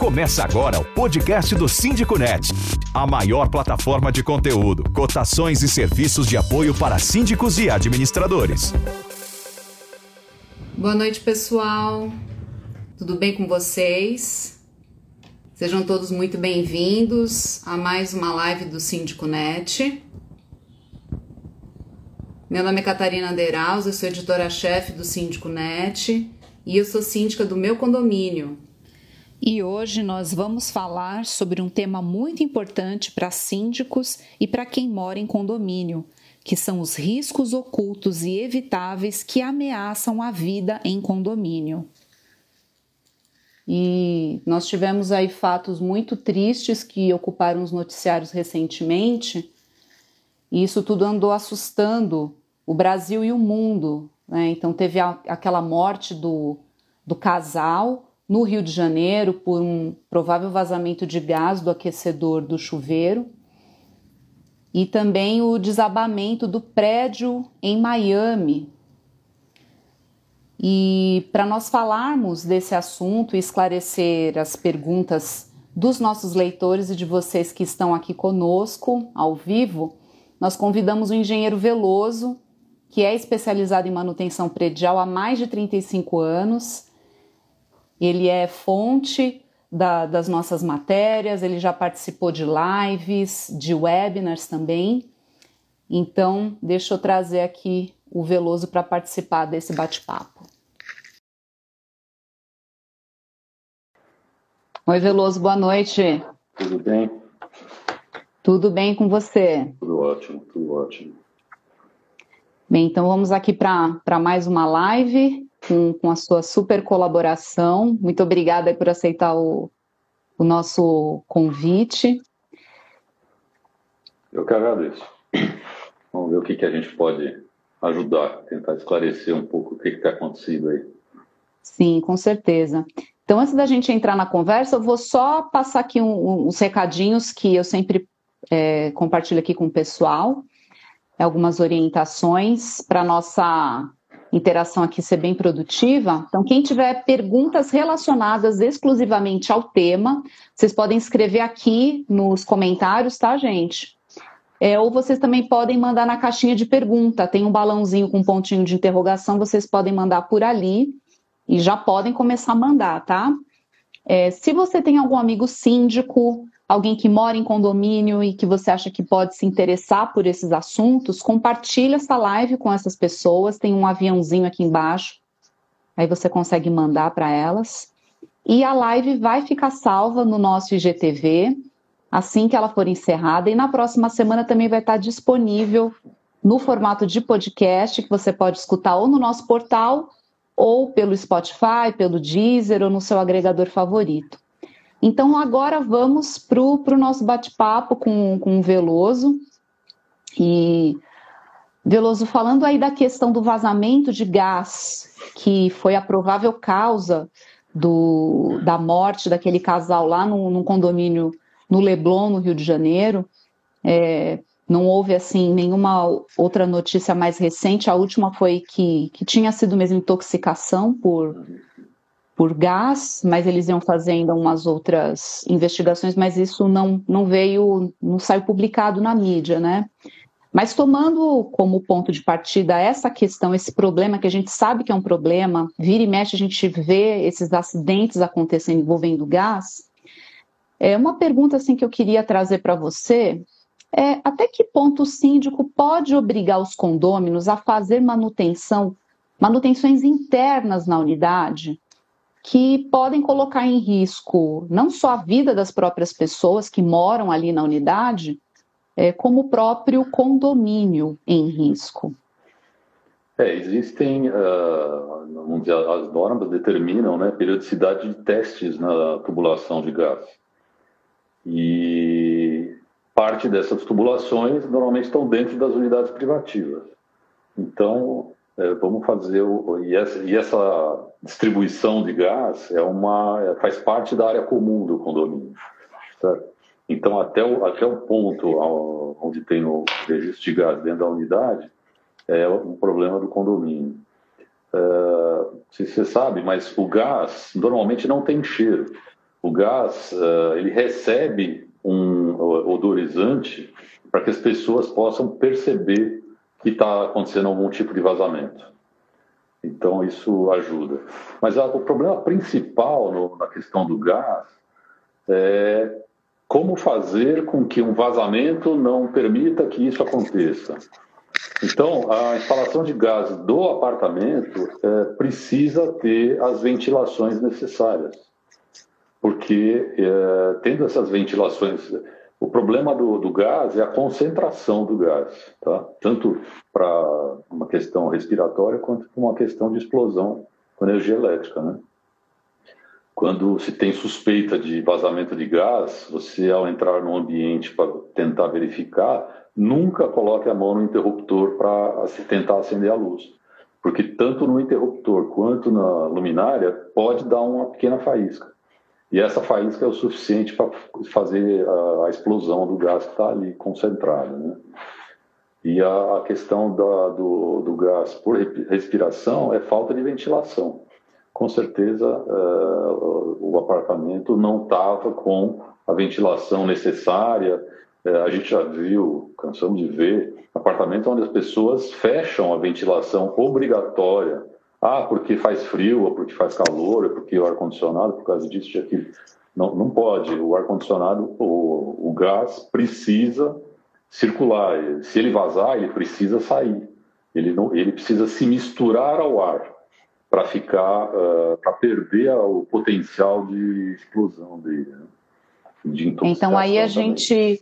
Começa agora o podcast do Síndico Net, a maior plataforma de conteúdo, cotações e serviços de apoio para síndicos e administradores. Boa noite, pessoal. Tudo bem com vocês? Sejam todos muito bem-vindos a mais uma live do Síndico Net. Meu nome é Catarina Deiraus, eu sou editora-chefe do Síndico Net e eu sou síndica do meu condomínio, e hoje nós vamos falar sobre um tema muito importante para síndicos e para quem mora em condomínio, que são os riscos ocultos e evitáveis que ameaçam a vida em condomínio. E nós tivemos aí fatos muito tristes que ocuparam os noticiários recentemente, e isso tudo andou assustando o Brasil e o mundo. Né? Então, teve a, aquela morte do, do casal no Rio de Janeiro por um provável vazamento de gás do aquecedor do chuveiro e também o desabamento do prédio em Miami. E para nós falarmos desse assunto e esclarecer as perguntas dos nossos leitores e de vocês que estão aqui conosco ao vivo, nós convidamos o engenheiro Veloso, que é especializado em manutenção predial há mais de 35 anos ele é fonte da, das nossas matérias, ele já participou de lives, de webinars também. Então, deixa eu trazer aqui o Veloso para participar desse bate-papo. Oi, Veloso, boa noite. Tudo bem? Tudo bem com você? Tudo ótimo, tudo ótimo. Bem, então vamos aqui para mais uma live com, com a sua super colaboração. Muito obrigada por aceitar o, o nosso convite. Eu que agradeço. Vamos ver o que, que a gente pode ajudar, tentar esclarecer um pouco o que está acontecendo aí. Sim, com certeza. Então, antes da gente entrar na conversa, eu vou só passar aqui um, uns recadinhos que eu sempre é, compartilho aqui com o pessoal, algumas orientações para nossa interação aqui ser bem produtiva. Então, quem tiver perguntas relacionadas exclusivamente ao tema, vocês podem escrever aqui nos comentários, tá, gente? É, ou vocês também podem mandar na caixinha de pergunta, tem um balãozinho com um pontinho de interrogação, vocês podem mandar por ali e já podem começar a mandar, tá? É, se você tem algum amigo síndico, alguém que mora em condomínio e que você acha que pode se interessar por esses assuntos, compartilhe essa live com essas pessoas. Tem um aviãozinho aqui embaixo, aí você consegue mandar para elas. E a live vai ficar salva no nosso IGTV assim que ela for encerrada. E na próxima semana também vai estar disponível no formato de podcast, que você pode escutar ou no nosso portal, ou pelo Spotify, pelo Deezer, ou no seu agregador favorito. Então, agora vamos para o nosso bate-papo com, com o Veloso. E, Veloso, falando aí da questão do vazamento de gás, que foi a provável causa do, da morte daquele casal lá no, no condomínio no Leblon, no Rio de Janeiro. É, não houve assim nenhuma outra notícia mais recente. A última foi que, que tinha sido mesmo intoxicação por por gás, mas eles iam fazendo umas outras investigações, mas isso não, não veio, não saiu publicado na mídia, né? Mas tomando como ponto de partida essa questão, esse problema que a gente sabe que é um problema, vira e mexe a gente vê esses acidentes acontecendo envolvendo gás. É uma pergunta assim que eu queria trazer para você é até que ponto o síndico pode obrigar os condôminos a fazer manutenção, manutenções internas na unidade? Que podem colocar em risco não só a vida das próprias pessoas que moram ali na unidade, é, como o próprio condomínio em risco. É, existem, uh, vamos dizer, as normas determinam né, periodicidade de testes na tubulação de gás. E parte dessas tubulações normalmente estão dentro das unidades privativas. Então, é, vamos fazer o, e, essa, e essa distribuição de gás é uma é, faz parte da área comum do condomínio certo? então até o, até o ponto onde tem o registro de gás dentro da unidade é um problema do condomínio é, se você sabe mas o gás normalmente não tem cheiro o gás uh, ele recebe um odorizante para que as pessoas possam perceber que está acontecendo algum tipo de vazamento. Então isso ajuda. Mas a, o problema principal no, na questão do gás é como fazer com que um vazamento não permita que isso aconteça. Então, a instalação de gás do apartamento é, precisa ter as ventilações necessárias, porque é, tendo essas ventilações, o problema do, do, gás é a concentração do gás, tá? tanto para uma questão respiratória quanto para uma questão de explosão com energia elétrica. Né? Quando se tem suspeita de vazamento de gás, você, ao entrar no ambiente para tentar verificar, nunca coloque a mão no interruptor para tentar acender a luz. Porque tanto no interruptor quanto na luminária pode dar uma pequena faísca. E essa faísca é o suficiente para fazer a, a, explosão do gás que está ali concentrado. Né? E a, a questão da, do, do, gás por respiração é falta de ventilação. Com certeza, uh, o apartamento não estava com a ventilação necessária é, a gente já viu, cansamos de ver, apartamentos onde as pessoas fecham a ventilação obrigatória. Ah, porque faz frio, ou porque faz calor, ou porque o ar-condicionado, por causa disso, e aquilo. Não, não pode. O ar-condicionado, o, o gás precisa circular. Se ele vazar, ele precisa sair. Ele, não, ele precisa se misturar ao ar para ficar, uh, para perder o potencial de explosão dele. Né? De então aí a também. gente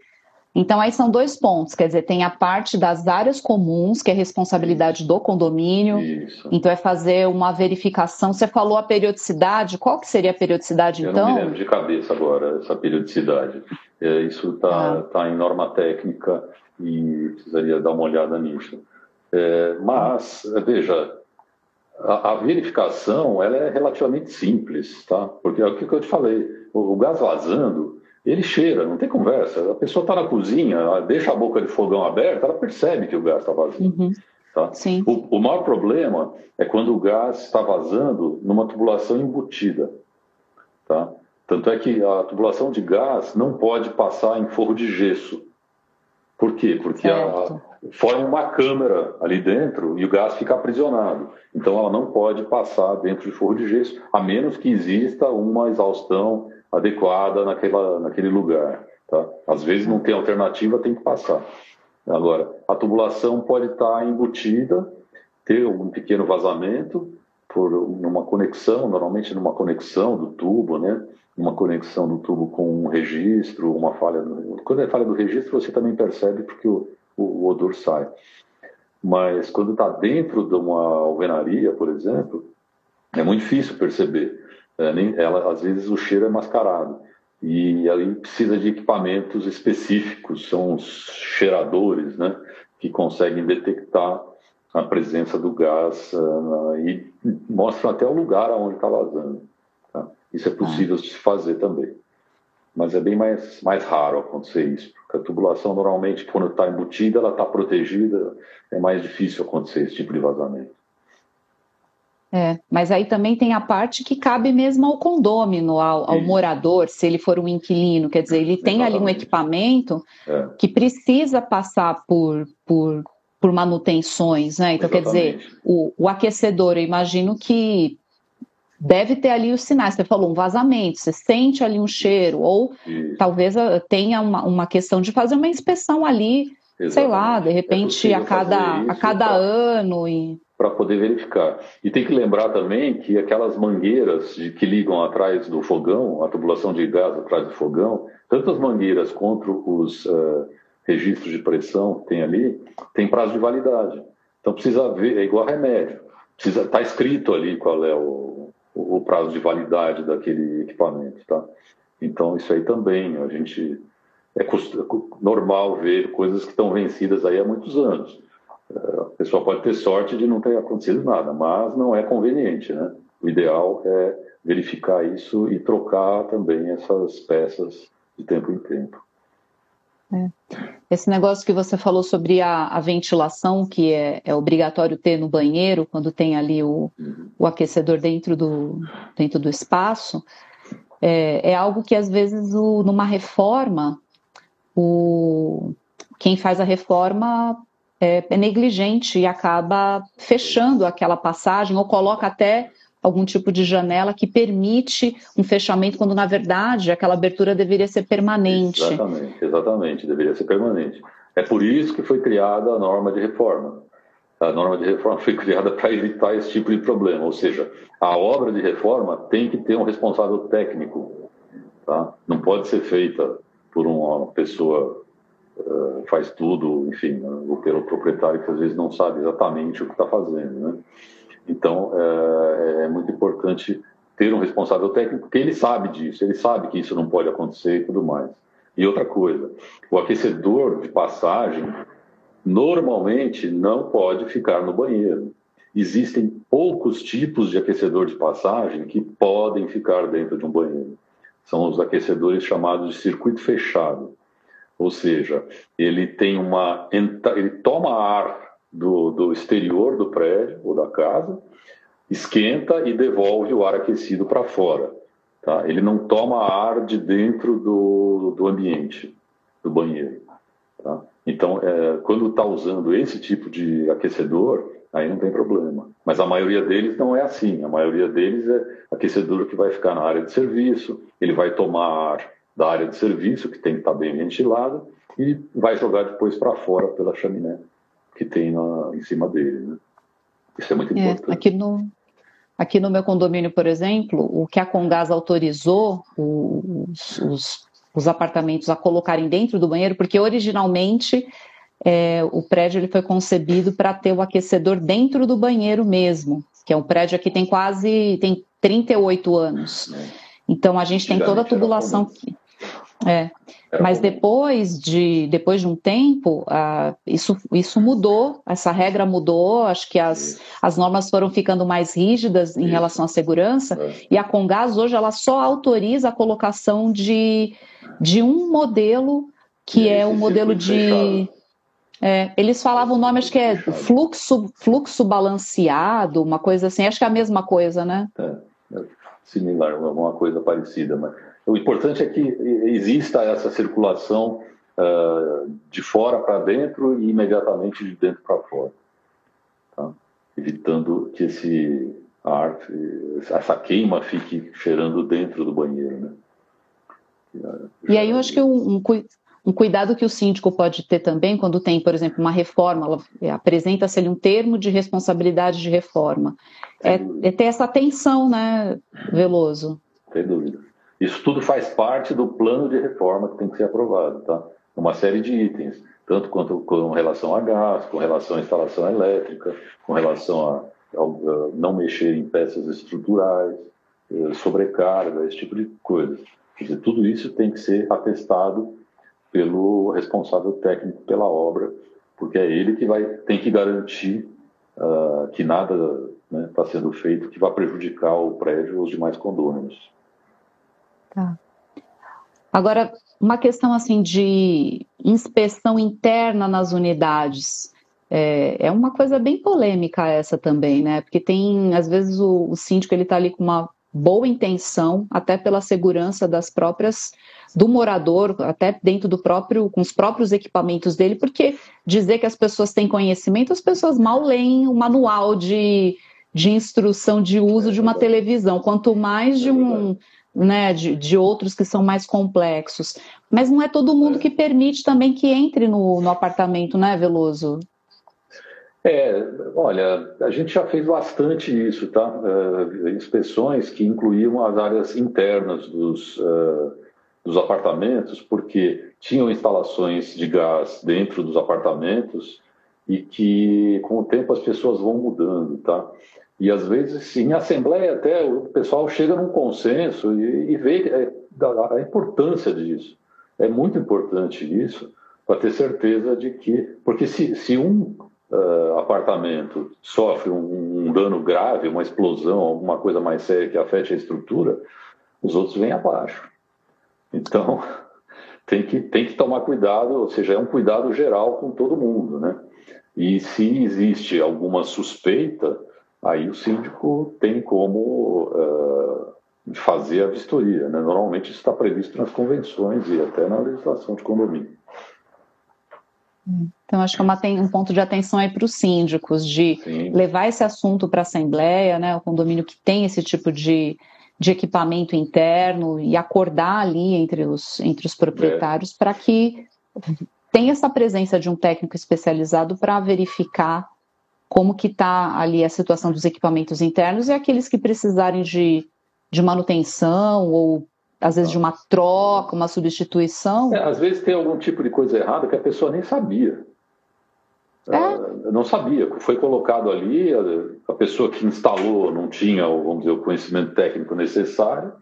então, aí são dois pontos, quer dizer, tem a parte das áreas comuns, que é responsabilidade do condomínio. Isso. Então, é fazer uma verificação. Você falou a periodicidade, qual que seria a periodicidade, Eu então? Eu não me lembro de cabeça agora, essa periodicidade. É, isso está ah. tá em norma técnica e precisaria dar uma olhada nisso. É, mas, veja, a, a, verificação ela é relativamente simples, tá? Porque é o que eu te falei, o, o gás vazando ele cheira, não tem conversa. A pessoa está na cozinha, deixa a boca de fogão aberta, ela percebe que o gás está vazio. Uhum. Tá? O, o maior problema é quando o gás está vazando numa tubulação embutida. Tá? Tanto é que a tubulação de gás não pode passar em forro de gesso. Por quê? Porque a, forma uma câmera ali dentro e o gás fica aprisionado. Então ela não pode passar dentro de forro de gesso, a menos que exista uma exaustão adequada naquela, naquele lugar. Tá? Às vezes não tem alternativa, tem que passar. Agora, a tubulação pode estar embutida, ter um pequeno vazamento por uma conexão, normalmente numa conexão do tubo, né? Uma conexão do tubo com um registro, uma falha. Quando é falha do registro, você também percebe porque o, o odor sai. Mas quando está dentro de uma alvenaria, por exemplo, é muito difícil perceber. É, nem, ela, às vezes o cheiro é mascarado. E aí precisa de equipamentos específicos, são os cheiradores, né, que conseguem detectar a presença do gás uh, e mostram até o lugar onde está vazando. Tá? Isso é possível de se fazer também. Mas é bem mais, mais raro acontecer isso, porque a tubulação normalmente, quando está embutida, ela está protegida, é mais difícil acontecer esse tipo de vazamento. É, mas aí também tem a parte que cabe mesmo ao condômino, ao, ao morador, se ele for um inquilino, quer dizer, ele tem ali um equipamento é. que precisa passar por, por, por manutenções, né? Então, Exatamente. quer dizer, o, o aquecedor, eu imagino que deve ter ali os sinais. Você falou um vazamento, você sente ali um cheiro, ou Isso. talvez ah, tenha uma, uma questão de fazer uma inspeção ali, Exatamente. sei lá, de repente é a cada, a cada tá? ano. E para poder verificar. E tem que lembrar também que aquelas mangueiras de, que ligam atrás do fogão, a tubulação de gás atrás do fogão, tanto as mangueiras quanto os uh, registros de pressão que tem ali, tem prazo de validade. Então precisa ver, é igual remédio. Precisa estar tá escrito ali qual é o, o prazo de validade daquele equipamento, tá? Então isso aí também a gente é, é normal ver coisas que estão vencidas aí há muitos anos. A pessoa pode ter sorte de não ter acontecido nada, mas não é conveniente, né? O ideal é verificar isso e trocar também essas peças de tempo em tempo. É. Esse negócio que você falou sobre a, a ventilação, que é, é, obrigatório ter no banheiro, quando tem ali o, uhum. o aquecedor dentro do, dentro do espaço, é, é algo que às vezes o, numa reforma, o, quem faz a reforma é, é, negligente e acaba fechando aquela passagem ou coloca até algum tipo de janela que permite um fechamento, quando na verdade aquela abertura deveria ser permanente. Exatamente, exatamente, deveria ser permanente. É por isso que foi criada a norma de reforma. A norma de reforma foi criada para evitar esse tipo de problema, ou seja, a obra de reforma tem que ter um responsável técnico, tá? Não pode ser feita por uma pessoa uh, faz tudo, enfim, ou pelo proprietário que às vezes não sabe exatamente o que está fazendo, né? Então é, é muito importante ter um responsável técnico porque ele sabe disso, ele sabe que isso não pode acontecer e tudo mais. E outra coisa, o aquecedor de passagem normalmente não pode ficar no banheiro. Existem poucos tipos de aquecedor de passagem que podem ficar dentro de um banheiro. São os aquecedores chamados de circuito fechado. Ou seja, ele tem uma ele toma ar do, do exterior do prédio ou da casa, esquenta e devolve o ar aquecido para fora. Tá? Ele não toma ar de dentro do, do ambiente, do banheiro. Tá? Então, é, quando está usando esse tipo de aquecedor, aí não tem problema. Mas a maioria deles não é assim. A maioria deles é aquecedor que vai ficar na área de serviço, ele vai tomar ar da área de serviço, que tem que estar tá bem ventilado, e vai jogar depois para fora pela chaminé que tem na, em cima dele. Né? Isso é muito é, importante. Aqui no, aqui no meu condomínio, por exemplo, o que a Congás autorizou os, os os apartamentos a colocarem dentro do banheiro, porque originalmente é, o prédio ele foi concebido para ter o aquecedor dentro do banheiro mesmo, que é um prédio que tem quase tem 38 anos. Então a gente tem toda a tubulação que, é, mas depois de, depois de um tempo, uh, isso, isso mudou, essa regra mudou, acho que as, as normas foram ficando mais rígidas em isso. relação à segurança, é. e a Congás hoje ela só autoriza a colocação de, de um modelo, que é o um modelo de. É, eles falavam o nome, acho que é fluxo, fluxo balanceado, uma coisa assim, acho que é a mesma coisa, né? É, é similar, alguma coisa parecida, mas o importante é que exista essa circulação uh, de fora para dentro e imediatamente de dentro para fora, tá? evitando que esse ar, essa queima fique cheirando dentro do banheiro, né? E aí eu acho que um, um, um, cuidado que o síndico pode ter também quando tem, por exemplo, uma reforma, apresenta-se ali um termo de responsabilidade de reforma, é, é, ter essa atenção, né, Veloso? Sem dúvida. Isso tudo faz parte do plano de reforma que tem que ser aprovado, tá? Uma série de itens, tanto quanto com relação a gás, com relação à instalação elétrica, com relação a, a, não mexer em peças estruturais, eh, sobrecarga, esse tipo de coisa. Quer dizer, tudo isso tem que ser atestado pelo responsável técnico pela obra, porque é ele que vai tem que garantir uh, que nada está né, tá sendo feito que vá prejudicar o prédio ou os demais condôminos. Tá. Agora, uma questão assim de inspeção interna nas unidades. É, é uma coisa bem polêmica essa também, né? Porque tem, às vezes, o, o síndico ele está ali com uma boa intenção, até pela segurança das próprias do morador, até dentro do próprio, com os próprios equipamentos dele, porque dizer que as pessoas têm conhecimento, as pessoas mal leem o manual de, de instrução de uso de uma televisão, quanto mais de um né, de, de outros que são mais complexos. Mas não é todo mundo que permite também que entre no, no apartamento, né, Veloso? É, olha, a gente já fez bastante isso, tá? Uh, inspeções que incluíam as áreas internas dos, uh, dos apartamentos, porque tinham instalações de gás dentro dos apartamentos e que com o tempo as pessoas vão mudando, tá? E às vezes, em assembleia até, o pessoal chega num consenso e, e vê a, a importância disso. É muito importante isso, para ter certeza de que. Porque se, se um uh, apartamento sofre um, um, dano grave, uma explosão, alguma coisa mais séria que afete a estrutura, os outros vêm abaixo. Então, tem que, tem que tomar cuidado, ou seja, é um cuidado geral com todo mundo, né? E se existe alguma suspeita, aí o síndico tem como uh, fazer a vistoria. Né? Normalmente isso está previsto nas convenções e até na legislação de condomínio. Então, acho que é um ponto de atenção aí para os síndicos, de Sim. levar esse assunto para a Assembleia, né, o condomínio que tem esse tipo de, de equipamento interno e acordar ali entre os, entre os proprietários é. para que tenha essa presença de um técnico especializado para verificar como que está ali a situação dos equipamentos internos e aqueles que precisarem de, de manutenção ou às vezes de uma troca, uma substituição. É, às vezes tem algum tipo de coisa errada que a pessoa nem sabia. É? não sabia, foi colocado ali, a, pessoa que instalou não tinha, vamos dizer, o conhecimento técnico necessário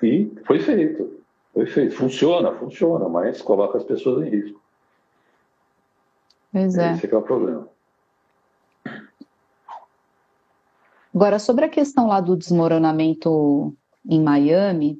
e foi feito. Foi feito. Funciona, funciona, mas coloca as pessoas em risco. Pois é. Esse é, é o problema. Agora, sobre a questão lá do desmoronamento em Miami,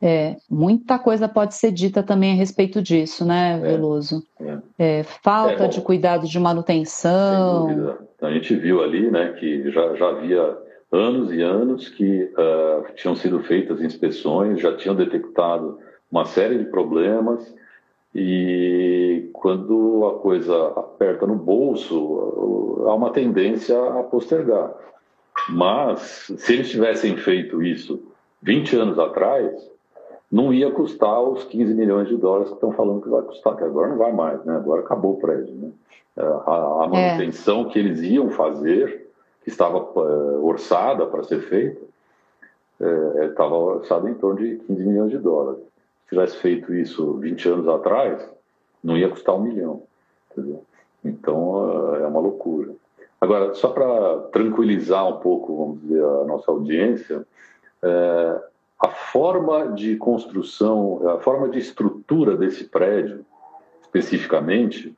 é, muita coisa pode ser dita também a respeito disso, né, é, Veloso? É, é. falta de cuidado de manutenção. A gente viu ali, né, que já, já havia anos e anos que uh, tinham sido feitas inspeções, já tinham detectado uma série de problemas e quando a coisa aperta no bolso, há uma tendência a postergar. Mas, se eles tivessem feito isso 20 anos atrás, não ia custar os 15 milhões de dólares que estão falando que vai custar, que agora não vai mais, né? Agora acabou o prédio, né? É, a, a manutenção é. que eles iam fazer, que estava uh, orçada para ser feita, estava orçada em torno de 15 milhões de dólares. Se tivesse feito isso 20 anos atrás, não ia custar um milhão, entendeu? Então, é uma loucura. Agora, só para tranquilizar um pouco, vamos dizer, a nossa audiência, é, a forma de construção, a forma de estrutura desse prédio, especificamente,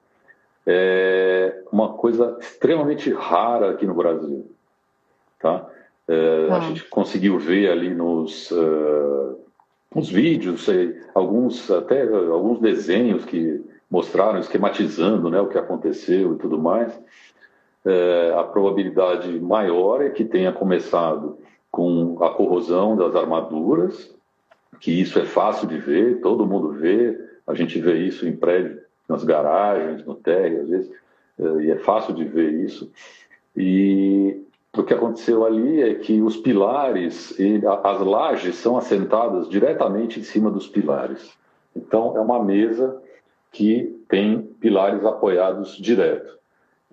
é uma coisa extremamente rara aqui no Brasil. Tá? É, ah. A gente conseguiu ver ali nos, uh, nos vídeos, alguns até alguns desenhos que mostraram, esquematizando né, o que aconteceu e tudo mais é, a probabilidade maior é que tenha começado com a corrosão das armaduras, que isso é fácil de ver, todo mundo vê, a gente vê isso em prédio, nas garagens, no térreo, às vezes, é, e é fácil de ver isso. E o que aconteceu ali é que os pilares, e as lajes são assentadas diretamente em cima dos pilares. Então, é uma mesa que tem pilares apoiados direto.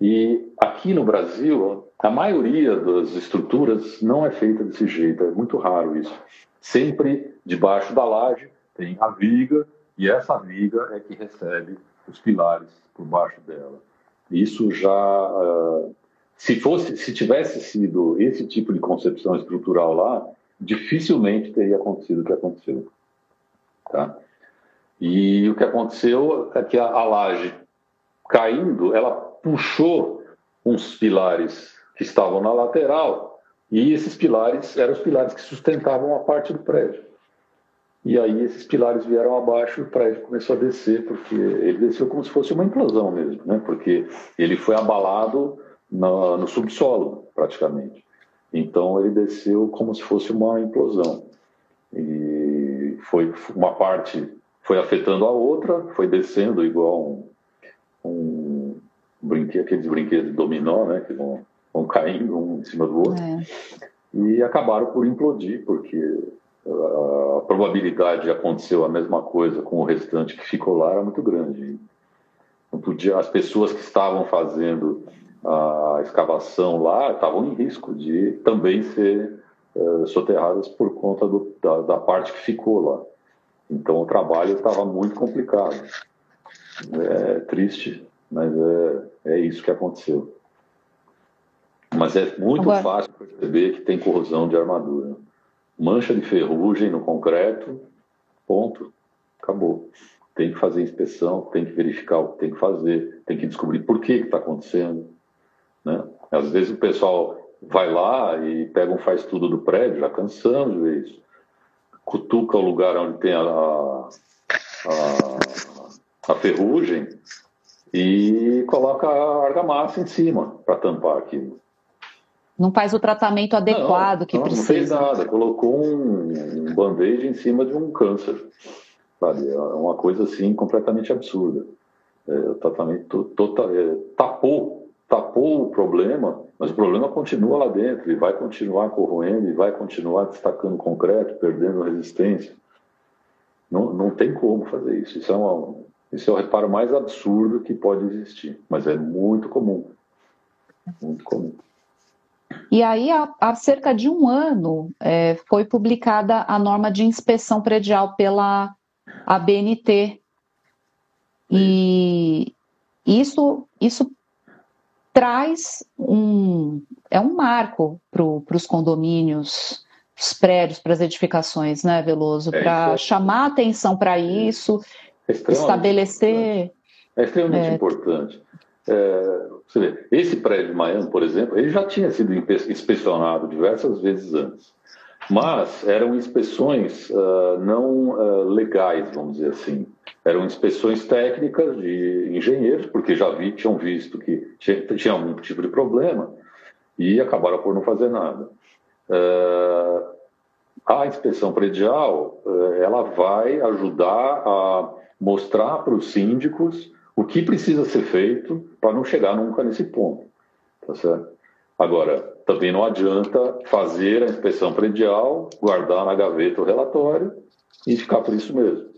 E aqui no Brasil, a maioria das estruturas não é feita desse jeito, é muito raro isso. Sempre debaixo da laje tem a viga, e essa viga é que recebe os pilares por baixo dela. Isso já, uh, se fosse, se tivesse sido esse tipo de concepção estrutural lá, dificilmente teria acontecido o que aconteceu. Tá? E o que aconteceu é que a, a laje caindo, ela puxou uns pilares que estavam na lateral e esses pilares eram os pilares que sustentavam a parte do prédio. E aí esses pilares vieram abaixo e o prédio começou a descer, porque ele desceu como se fosse uma implosão mesmo, né? porque ele foi abalado no, no subsolo, praticamente. Então ele desceu como se fosse uma implosão. E foi uma parte foi afetando a outra, foi descendo igual um, um brinquedo, aqueles brinquedos de dominó, né, que vão, vão caindo um em cima do outro, é. e acabaram por implodir, porque a probabilidade de acontecer a mesma coisa com o restante que ficou lá era muito grande. Não podia, as pessoas que estavam fazendo a escavação lá estavam em risco de também ser é, soterradas por conta do, da, da parte que ficou lá. Então o trabalho estava muito complicado. É triste mas é, é isso que aconteceu. Mas é muito Agora... fácil perceber que tem corrosão de armadura. Mancha de ferrugem no concreto, ponto, acabou. Tem que fazer inspeção, tem que verificar o que tem que fazer, tem que descobrir por que está acontecendo. Né? Às vezes o pessoal vai lá e pega um faz tudo do prédio, já cansamos de ver isso. Cutuca o lugar onde tem a, a, a ferrugem, e coloca a argamassa em cima para tampar aquilo. Não faz o tratamento adequado não, que não, precisa. Não fez nada, colocou um, um band-aid em cima de um câncer. Sabe? É uma coisa assim completamente absurda. É, o tratamento total, é, tapou, tapou o problema, mas o problema continua lá dentro e vai continuar corroendo e vai continuar destacando concreto, perdendo resistência. Não, não tem como fazer isso. Isso é, uma, isso é o reparo mais absurdo que pode existir, mas é muito comum. Muito comum. E aí, há, há cerca de um ano, é, foi publicada a norma de inspeção predial pela ABNT. E isso, isso traz um. É um marco para os condomínios, os prédios, para as edificações, né, Veloso? É, para é, chamar atenção para isso, é estabelecer. É extremamente é. importante. É, vê, esse prédio de Miami, por exemplo, ele já tinha sido inspecionado diversas vezes antes, mas eram inspeções uh, não uh, legais, vamos dizer assim. Eram inspeções técnicas de engenheiros, porque já vi, tinham visto que tinha, tinha algum tipo de problema e acabaram por não fazer nada. Uh, a inspeção predial, ela vai ajudar a mostrar para os síndicos o que precisa ser feito para não chegar nunca nesse ponto. Tá certo? Agora, também não adianta fazer a inspeção predial, guardar na gaveta o relatório e ficar por isso mesmo.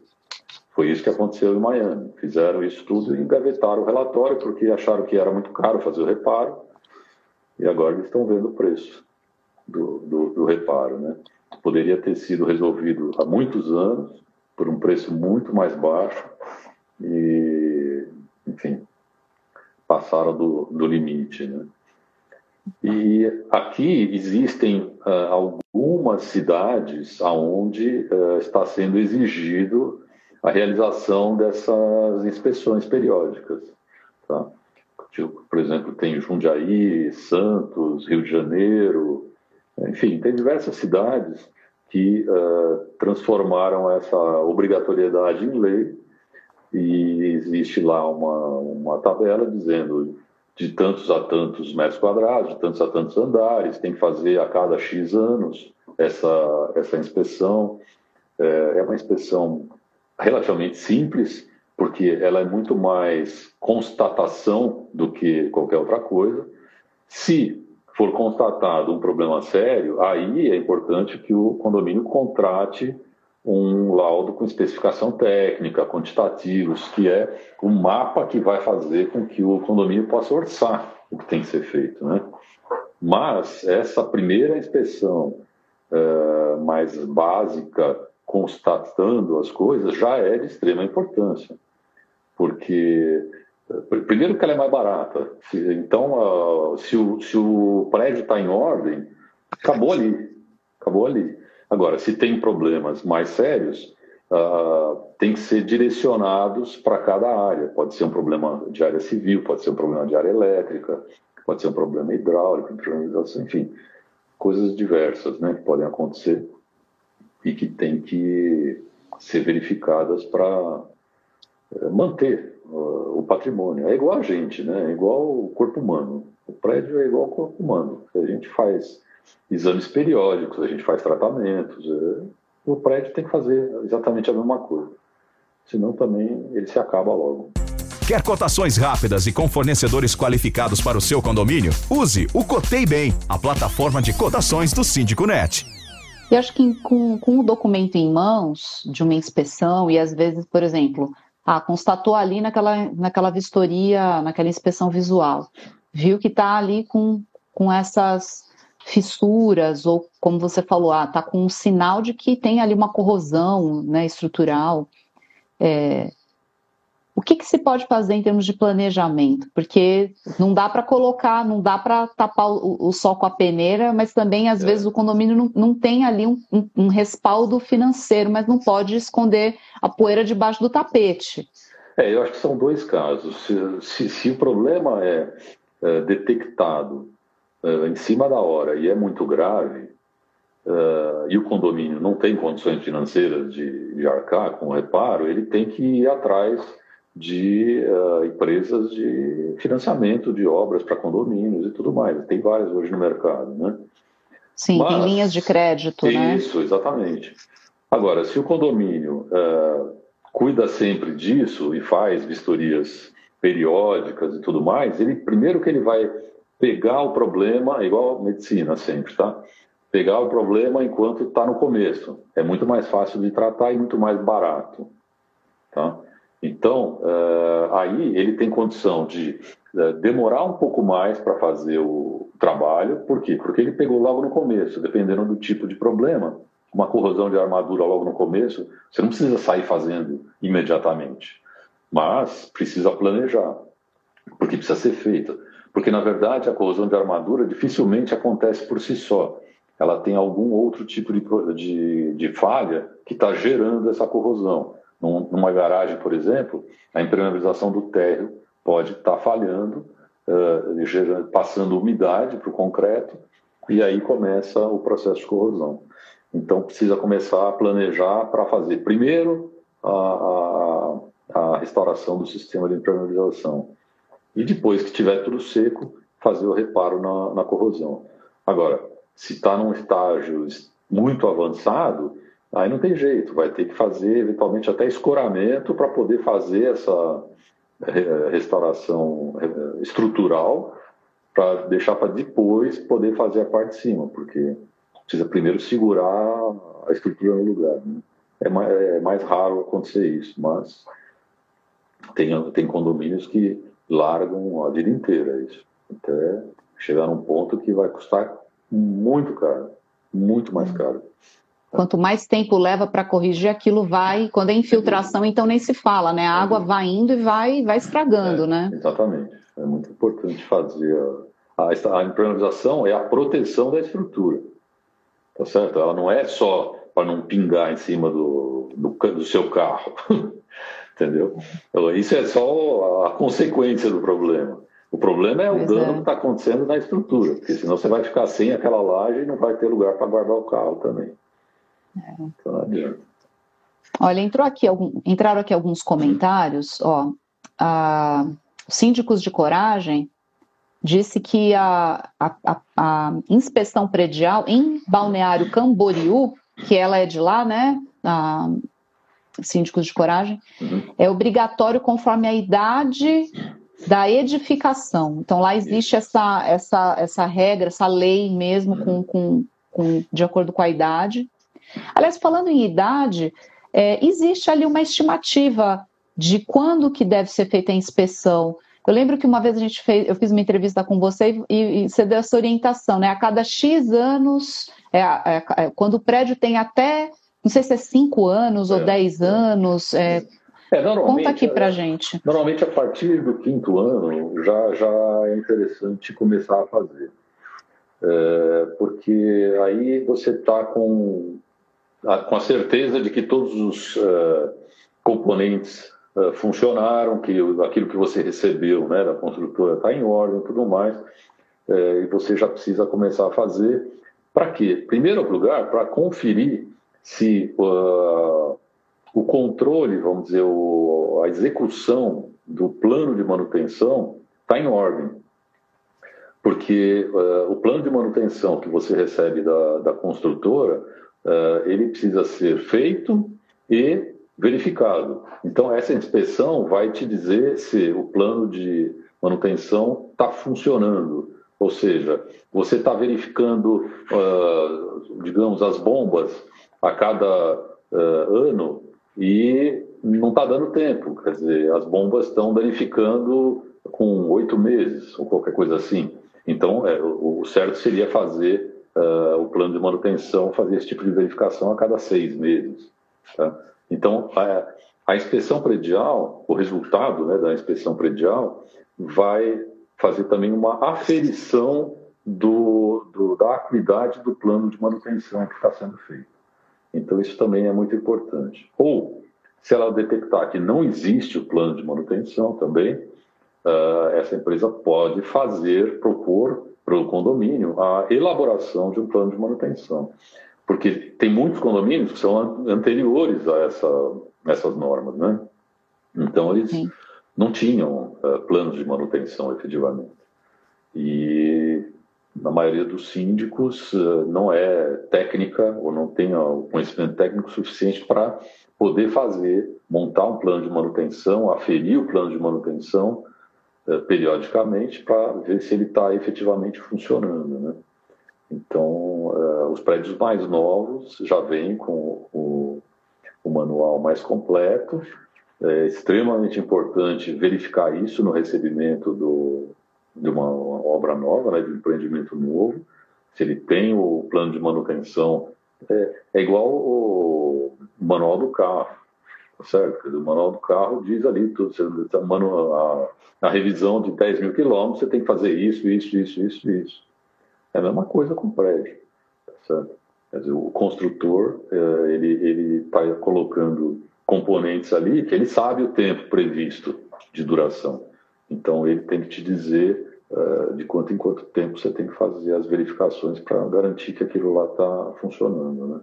Foi isso que aconteceu em Miami. Fizeram isso tudo e engavetaram o relatório porque acharam que era muito caro fazer o reparo e agora eles estão vendo o preço do, do, do reparo. Né? Poderia ter sido resolvido há muitos anos por um preço muito mais baixo e, enfim, passaram do, do limite. Né? E aqui existem uh, algumas cidades onde uh, está sendo exigido a realização dessas inspeções periódicas. Tá? Tipo, por exemplo, tem Jundiaí, Santos, Rio de Janeiro, enfim, tem diversas cidades que uh, transformaram essa obrigatoriedade em lei e existe lá uma, uma tabela dizendo de tantos a tantos metros quadrados, de tantos a tantos andares, tem que fazer a cada X anos essa, essa inspeção. É, é uma inspeção relativamente simples, porque ela é muito mais constatação do que qualquer outra coisa. Se for constatado um problema sério, aí é importante que o condomínio contrate um laudo com especificação técnica, quantitativos, que é o mapa que vai fazer com que o condomínio possa orçar o que tem que ser feito. Né? Mas essa primeira inspeção uh, mais básica, constatando as coisas, já é de extrema importância, porque primeiro que ela é mais barata, então uh, se, o, se o prédio está em ordem, acabou ali, acabou ali. Agora, se tem problemas mais sérios, uh, tem que ser direcionados para cada área. Pode ser um problema de área civil, pode ser um problema de área elétrica, pode ser um problema hidráulico, enfim, coisas diversas né, que podem acontecer e que têm que ser verificadas para manter uh, o patrimônio. É igual a gente, né? é igual o corpo humano. O prédio é igual ao corpo humano. A gente faz exames periódicos, a gente faz tratamentos. É, o prédio tem que fazer exatamente a mesma coisa. Senão também ele se acaba logo. Quer cotações rápidas e com fornecedores qualificados para o seu condomínio? Use o Cotei Bem, a plataforma de cotações do Síndico Net. E acho que com, com o documento em mãos de uma inspeção, e às vezes, por exemplo, ah, constatou ali naquela, naquela vistoria, naquela inspeção visual, viu que está ali com, com essas fissuras, ou como você falou, ah, tá com um sinal de que tem ali uma corrosão né, estrutural. É, o que, que se pode fazer em termos de planejamento? Porque não dá para colocar, não dá para tapar o, o, sol com a peneira, mas também às é. vezes o condomínio não, não tem ali um, um, um, respaldo financeiro, mas não pode esconder a poeira debaixo do tapete. É, eu acho que são dois casos. Se, se, se o problema é, é detectado uh, em cima da hora e é muito grave, uh, e o condomínio não tem condições financeiras de, de arcar com o reparo, ele tem que ir atrás de uh, empresas de financiamento de obras para condomínios e tudo mais. Tem várias hoje no mercado, né? Sim, Mas, tem linhas de crédito, isso, né? Isso, exatamente. Agora, se o condomínio uh, cuida sempre disso e faz vistorias periódicas e tudo mais, ele primeiro que ele vai pegar o problema, igual medicina sempre, tá? Pegar o problema enquanto está no começo. É muito mais fácil de tratar e muito mais barato, tá? Então, uh, aí ele tem condição de uh, demorar um pouco mais para fazer o trabalho. Por quê? Porque ele pegou logo no começo, dependendo do tipo de problema. Uma corrosão de armadura logo no começo, você não precisa sair fazendo imediatamente, mas precisa planejar, porque precisa ser feita. Porque, na verdade, a corrosão de armadura dificilmente acontece por si só. Ela tem algum outro tipo de, de, de falha que está gerando essa corrosão numa garagem, por exemplo, a impermeabilização do térreo pode estar tá falhando, uh, passando umidade para o concreto, e aí começa o processo de corrosão. Então, precisa começar a planejar para fazer, primeiro, a, a, a, restauração do sistema de impermeabilização. E depois que tiver tudo seco, fazer o reparo na, na corrosão. Agora, se está num estágio muito avançado, Aí não tem jeito, vai ter que fazer eventualmente até escoramento para poder fazer essa restauração estrutural para deixar para depois poder fazer a parte de cima, porque precisa primeiro segurar a estrutura no lugar. Né? É, mais, é, mais, raro acontecer isso, mas tem, tem condomínios que largam a vida inteira isso, até chegar num ponto que vai custar muito caro, muito mais hum. caro. Quanto mais tempo leva para corrigir, aquilo vai. Quando é infiltração, então nem se fala, né? A água vai indo e vai, vai estragando, é, né? Exatamente. É muito importante fazer. A, a, a impermeabilização é a proteção da estrutura. Tá certo? Ela não é só para não pingar em cima do, do, do seu carro. Entendeu? Então, isso é só a consequência do problema. O problema é o pois dano é. que está acontecendo na estrutura, porque senão você vai ficar sem aquela laje e não vai ter lugar para guardar o carro também. É. Olha, entrou aqui, entraram aqui alguns comentários. Ó, a, síndicos de coragem disse que a, a, a, inspeção predial em Balneário Camboriú, que ela é de lá, né? A, síndicos de coragem, uhum. é obrigatório conforme a idade da edificação. Então lá existe essa, essa, essa regra, essa lei mesmo com, com, com, de acordo com a idade. Aliás, falando em idade, é, existe ali uma estimativa de quando que deve ser feita a inspeção. Eu lembro que uma vez a gente fez, eu fiz uma entrevista com você e, e você deu essa orientação, né? A cada X anos, é, é, é quando o prédio tem até, não sei se é 5 anos ou 10 é. anos, é, Conta aqui para gente. Normalmente, a partir do quinto ano, já, já é interessante começar a fazer. É, porque aí você está com com a certeza de que todos os uh, componentes uh, funcionaram, que aquilo que você recebeu né, da construtora está em ordem tudo mais, uh, e você já precisa começar a fazer. Para quê? Primeiro lugar, para conferir se o controle, vamos dizer, o, a execução do plano de manutenção está em ordem. Porque o plano de manutenção que você recebe da, da construtora uh, ele precisa ser feito e verificado. Então, essa inspeção vai te dizer se o plano de manutenção está funcionando. Ou seja, você está verificando, uh, digamos, as bombas a cada uh, ano e não está dando tempo. Quer dizer, as bombas estão danificando com oito meses ou qualquer coisa assim. Então, é, o certo seria fazer uh, o plano de manutenção fazer esse tipo de verificação a cada seis meses. Tá? Então, a, a, inspeção predial, o resultado né, da inspeção predial, vai fazer também uma aferição do, do, da acuidade do plano de manutenção que está sendo feito. Então, isso também é muito importante. Ou, se ela detectar que não existe o plano de manutenção também, uh, essa empresa pode fazer, propor para o condomínio a elaboração de um plano de manutenção. Porque tem muitos condomínios que são anteriores a essa, essas normas, né? Então, eles, não tinham uh, planos de manutenção efetivamente. E na maioria dos síndicos uh, não é técnica ou não tem o conhecimento técnico suficiente para poder fazer, montar um plano de manutenção, aferir o plano de manutenção periodicamente para ver se ele está efetivamente funcionando. Né? Então, os prédios mais novos já vêm com o, o manual mais completo é extremamente importante verificar isso no recebimento do, de uma, obra nova, né, de um empreendimento novo. Se ele tem o plano de manutenção, é, é igual o manual do carro, certo? O manual do carro diz ali tudo. Você, a, a revisão de 10 mil quilômetros, você tem que fazer isso, isso, isso, isso, isso. É a mesma coisa com o prédio, tá certo? Quer dizer, o construtor, é, ele está colocando componentes ali que ele sabe o tempo previsto de duração. Então ele tem que te dizer uh, de quanto em quanto tempo você tem que fazer as verificações para garantir que aquilo lá está funcionando, né?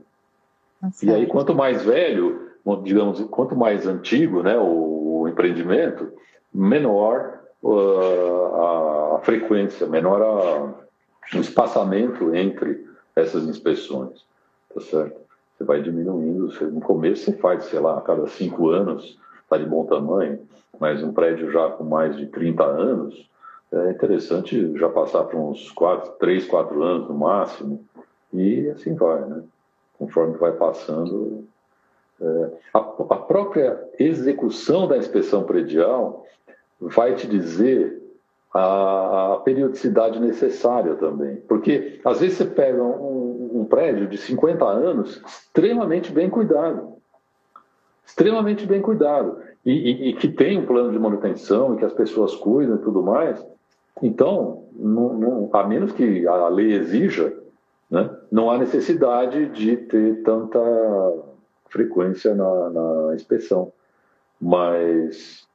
Tá e aí quanto mais velho, digamos, quanto mais antigo, né, o, o empreendimento, menor uh, a, frequência, menor a, o espaçamento entre essas inspeções, tá certo? você vai diminuindo. Você, no começo você faz, sei lá, a cada cinco anos, está de bom tamanho, mas um prédio já com mais de 30 anos, é interessante já passar para uns quatro, três, quatro anos no máximo, e assim vai, né? Conforme vai passando. É, a, a própria execução da inspeção predial vai te dizer a, a, periodicidade necessária também. Porque às vezes você pega um, um, prédio de 50 anos extremamente bem cuidado. Extremamente bem cuidado. E, e, e que tem um plano de manutenção e que as pessoas cuidam e tudo mais. Então, não, não, a menos que a lei exija, né, não há necessidade de ter tanta frequência na, na inspeção. Mas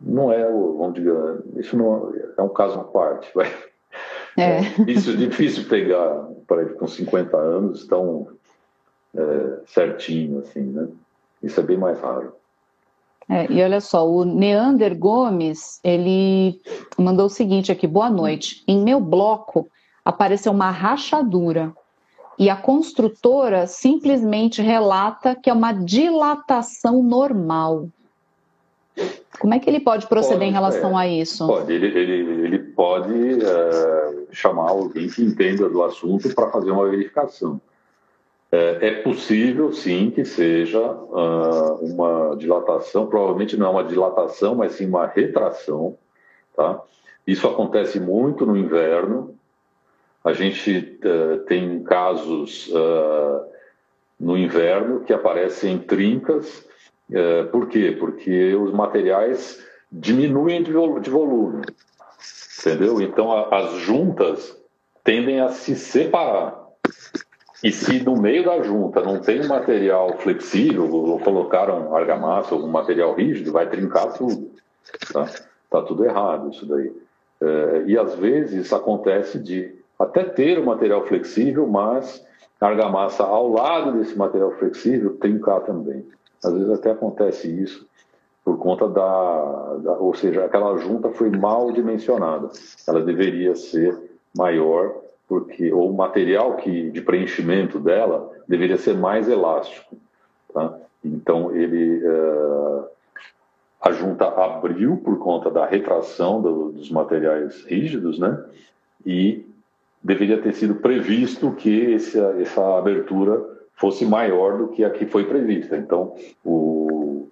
não é vamos dizer, isso não é um caso à parte. Vai. É. é difícil, pegar para ele com 50 anos tão é, certinho assim, né? Isso é bem mais raro. É, e olha só, o Neander Gomes, ele mandou o seguinte aqui, boa noite. Em meu bloco apareceu uma rachadura e a construtora simplesmente relata que é uma dilatação normal. Como é que ele pode proceder pode, em relação é, a isso? Pode, ele, ele, ele pode é, chamar alguém que entenda do assunto para fazer uma verificação. É, é, possível, sim, que seja uh, uma dilatação, provavelmente não é uma dilatação, mas sim uma retração. Tá? Isso acontece muito no inverno. A gente uh, tem casos uh, no inverno que aparecem trincas é, por quê? Porque os materiais diminuem de, volume, entendeu? Então a, as juntas tendem a se separar. E se no meio da junta não tem material flexível, ou colocaram argamassa ou um material rígido, vai trincar tudo. Tá, tá tudo errado isso daí. É, e às vezes acontece de até ter o material flexível, mas a argamassa ao lado desse material flexível trincar também. Às vezes até acontece isso por conta da, da, ou seja, aquela junta foi mal dimensionada. Ela deveria ser maior porque ou o material que de preenchimento dela deveria ser mais elástico. Tá? Então ele uh, a junta abriu por conta da retração do, dos materiais rígidos, né? E deveria ter sido previsto que essa, essa abertura fosse maior do que a que foi prevista. Então, o,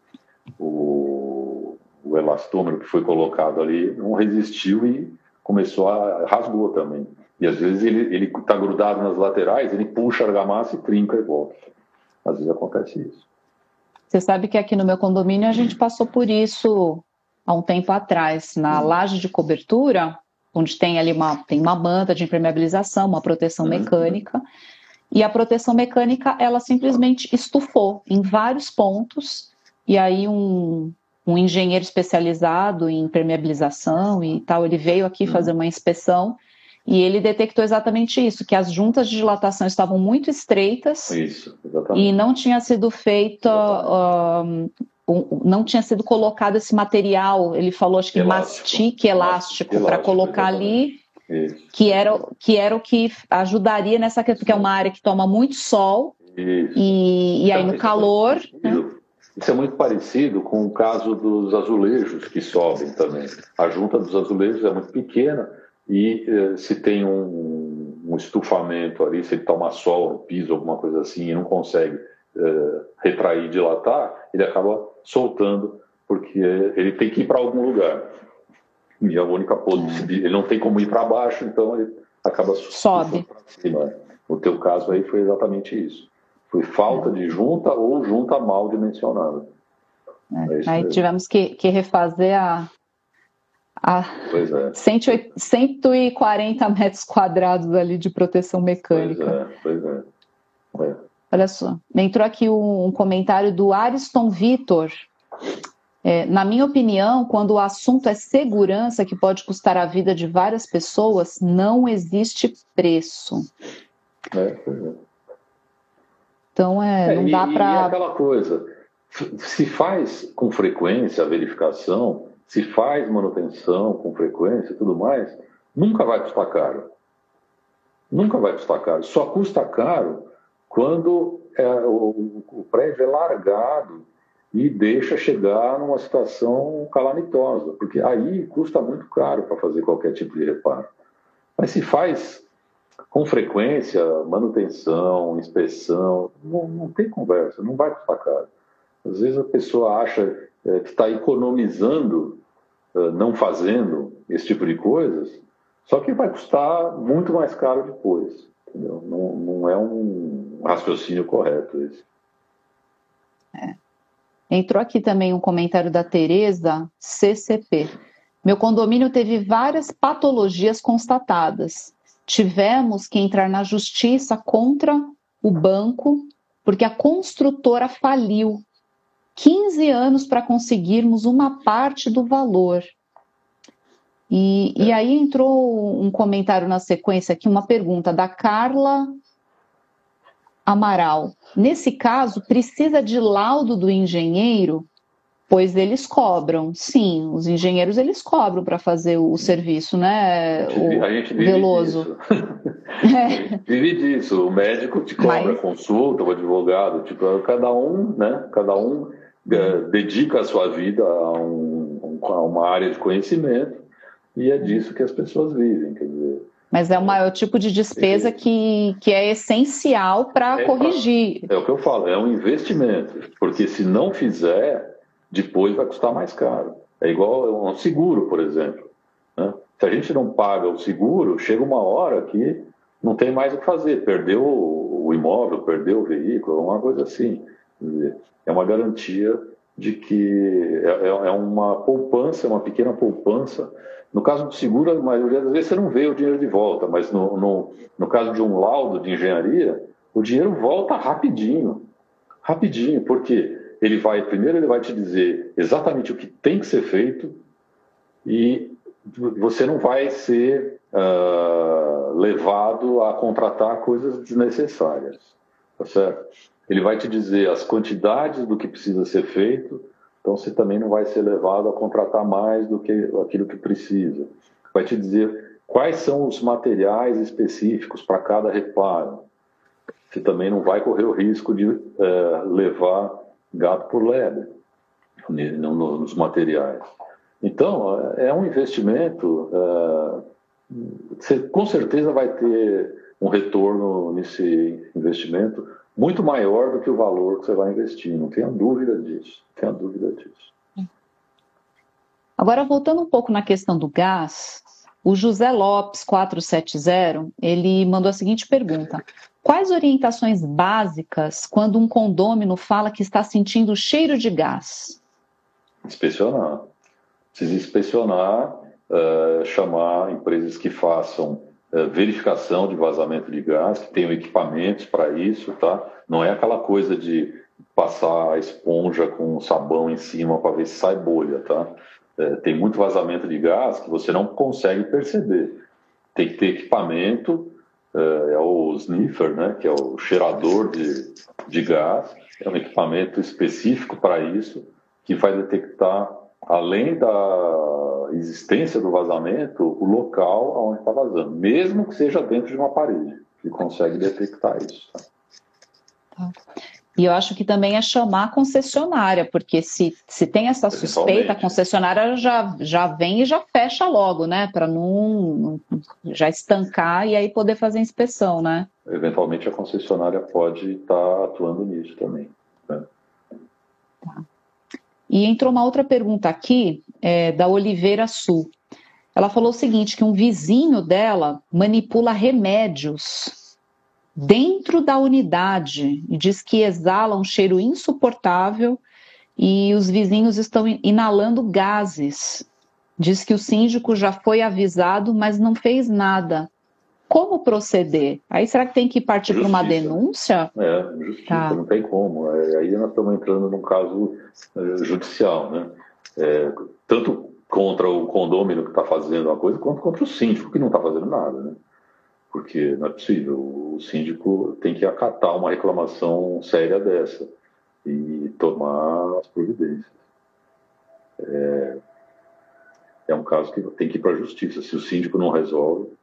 o, o elastômero que foi colocado ali não resistiu e começou a rasgou também. E às vezes ele está grudado nas laterais, ele puxa a argamassa e trinca e volta. Às vezes acontece isso. Você sabe que aqui no meu condomínio a gente passou por isso há um tempo atrás, na hum. laje de cobertura, onde tem ali uma, tem uma banda de impermeabilização, uma proteção uhum. mecânica. E a proteção mecânica, ela simplesmente estufou em vários pontos, e aí um, um engenheiro especializado em impermeabilização e tal, ele veio aqui fazer uma inspeção e ele detectou exatamente isso, que as juntas de dilatação estavam muito estreitas isso, e não tinha sido feita uh, não tinha sido colocado esse material, ele falou acho que elástico. mastique elástico, para colocar ali, Isso. que era, que era o que ajudaria nessa questão, porque é uma área que toma muito sol, e, e, aí no calor. Né? Isso é muito parecido com o caso dos azulejos que sobem também. A junta dos azulejos é muito pequena e eh, se tem um, um, estufamento ali, se ele toma sol no piso, alguma coisa assim, e não consegue eh, retrair, dilatar, ele acaba soltando, porque ele tem que ir para algum lugar. E a única posição, ele não tem como ir para baixo, então ele acaba sobe. Cima. No teu caso aí foi exatamente isso. Foi falta de junta ou junta mal dimensionada. É, é aí tivemos que, que refazer a, a pois é. 140 metros quadrados ali de proteção mecânica. Pois é, pois é. Olha só, entrou aqui um, um comentário do Ariston Vitor. É, na minha opinião, quando o assunto é segurança, que pode custar a vida de várias pessoas, não existe preço. É, é. Então, é, não dá para. E aquela coisa, se faz com frequência a verificação, se faz manutenção com frequência e tudo mais, nunca vai custar caro. Nunca vai custar caro. Só custa caro quando é, o, o prédio é largado e deixa chegar numa situação calamitosa, porque aí custa muito caro para fazer qualquer tipo de reparo. Mas se faz com frequência, manutenção, inspeção, não, não tem conversa, não vai custar caro. Às vezes a pessoa acha é, que está economizando é, não fazendo esse tipo de coisas, só que vai custar muito mais caro depois. Entendeu? Não, não é um raciocínio correto esse. É. Entrou aqui também um comentário da Tereza, CCP. Meu condomínio teve várias patologias constatadas tivemos que entrar na justiça contra o banco, porque a construtora faliu. 15 anos para conseguirmos uma parte do valor. E, e aí entrou um comentário na sequência aqui, uma pergunta da Carla Amaral. Nesse caso, precisa de laudo do engenheiro Pois eles cobram, sim, os engenheiros eles cobram para fazer o, serviço, né? O, a gente vive Veloso. Disso. É. vive disso. O médico te cobra Mas... consulta, o advogado, tipo, cada um, né? Cada um é, dedica a sua vida a, um, a uma área de conhecimento e é disso que as pessoas vivem, quer dizer. Mas é o maior tipo de despesa que, que é essencial para é, corrigir. É o que eu falo, é um investimento, porque se não fizer, depois vai custar mais caro. É igual um seguro, por exemplo. Né? Se a gente não paga o seguro, chega uma hora que não tem mais o que fazer. Perdeu o imóvel, perdeu o veículo, uma coisa assim. É uma garantia de que é, é, é uma poupança, uma pequena poupança. No caso do seguro, a maioria das vezes você não vê o dinheiro de volta, mas no, no, no caso de um laudo de engenharia, o dinheiro volta rapidinho. Rapidinho, porque ele vai, primeiro ele vai te dizer exatamente o que tem que ser feito e você não vai ser uh, levado a contratar coisas desnecessárias, tá certo? Ele vai te dizer as quantidades do que precisa ser feito, então você também não vai ser levado a contratar mais do que aquilo que precisa. Vai te dizer quais são os materiais específicos para cada reparo. Você também não vai correr o risco de uh, levar gato por lebre nos materiais. Então, é um investimento, é, você com certeza vai ter um retorno nesse investimento muito maior do que o valor que você vai investir, não tenha dúvida disso, tenha dúvida disso. Agora, voltando um pouco na questão do gás, o José Lopes 470, ele mandou a seguinte pergunta: Quais orientações básicas quando um condômino fala que está sentindo cheiro de gás? Inspecionar. Precisa inspecionar, uh, chamar empresas que façam verificação de vazamento de gás, que tenham equipamentos para isso, tá? Não é aquela coisa de passar a esponja com sabão em cima para ver se sai bolha, tá? Uh, tem muito vazamento de gás que você não consegue perceber. Tem que ter equipamento é, é o sniffer, né, que é o cheirador de, de gás, é um equipamento específico para isso, que vai detectar, além da existência do vazamento, o local onde está vazando, mesmo que seja dentro de uma parede, que consegue detectar isso. Tá? Tá. E eu acho que também é chamar a concessionária, porque se, se tem essa suspeita, a concessionária já, já vem e já fecha logo, né? Para não, já estancar e aí poder fazer inspeção, né? Eventualmente a concessionária pode estar tá atuando nisso também. Né? Tá. E entrou uma outra pergunta aqui, é, da Oliveira Sul. Ela falou o seguinte: que um vizinho dela manipula remédios dentro da unidade e diz que exala um cheiro insuportável e os vizinhos estão inalando gases. Diz que o síndico já foi avisado, mas não fez nada. Como proceder? Aí será que tem que partir para uma denúncia? É, justiça, tá. não tem como. É, aí nós estamos entrando num caso é, judicial, né? É, tanto contra o condômino que está fazendo uma coisa, quanto contra o síndico que não está fazendo nada, né? porque não é possível. O síndico tem que acatar uma reclamação séria dessa e tomar as providências. É, é um caso que tem que ir para a justiça. Se o síndico não resolve,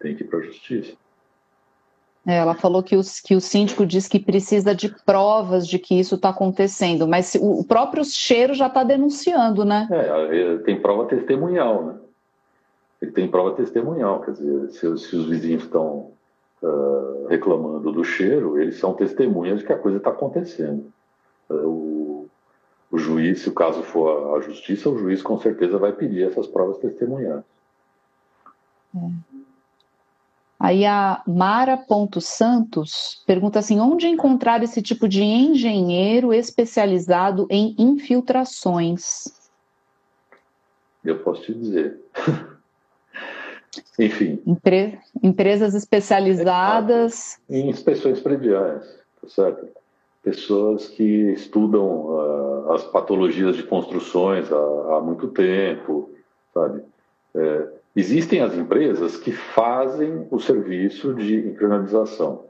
tem que ir para a justiça. É, ela falou que o, que o síndico diz que precisa de provas de que isso está acontecendo, mas o, o próprio cheiro já está denunciando, né? É, tem prova testemunhal, né? ele tem prova testemunhal, quer dizer, se, se os vizinhos estão uh, reclamando do cheiro, eles são testemunhas de que a coisa está acontecendo. Uh, o, o, juiz, se o caso for à justiça, o juiz com certeza vai pedir essas provas testemunhais. É. Aí a Mara Santos pergunta assim: onde encontrar esse tipo de engenheiro especializado em infiltrações? Eu posso te dizer. Enfim. Empre... Empresas especializadas. Em inspeções prediais, tá certo? Pessoas que estudam uh, as patologias de construções há, há muito tempo, sabe? É, existem as empresas que fazem o serviço de internalização.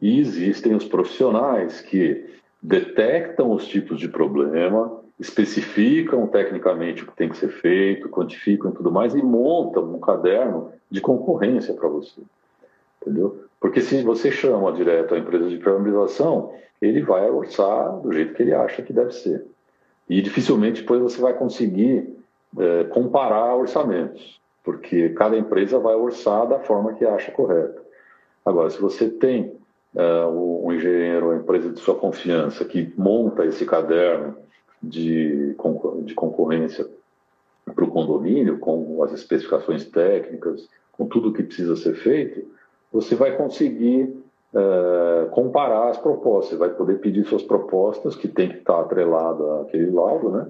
E existem os profissionais que detectam os tipos de problema, especificam tecnicamente o que tem que ser feito, quantificam tudo mais e montam um caderno de concorrência para você. Entendeu? Porque se você chama direto a empresa de impermeabilização, ele vai orçar do jeito que ele acha que deve ser. E dificilmente depois você vai conseguir é, comparar orçamentos, porque cada empresa vai orçar da forma que acha correta. Agora, se você tem é, um engenheiro, uma empresa de sua confiança que monta esse caderno de, de concorrência para o condomínio, com as especificações técnicas, com tudo o que precisa ser feito, você vai conseguir é, comparar as propostas, você vai poder pedir suas propostas, que tem que estar atrelada àquele laudo, né?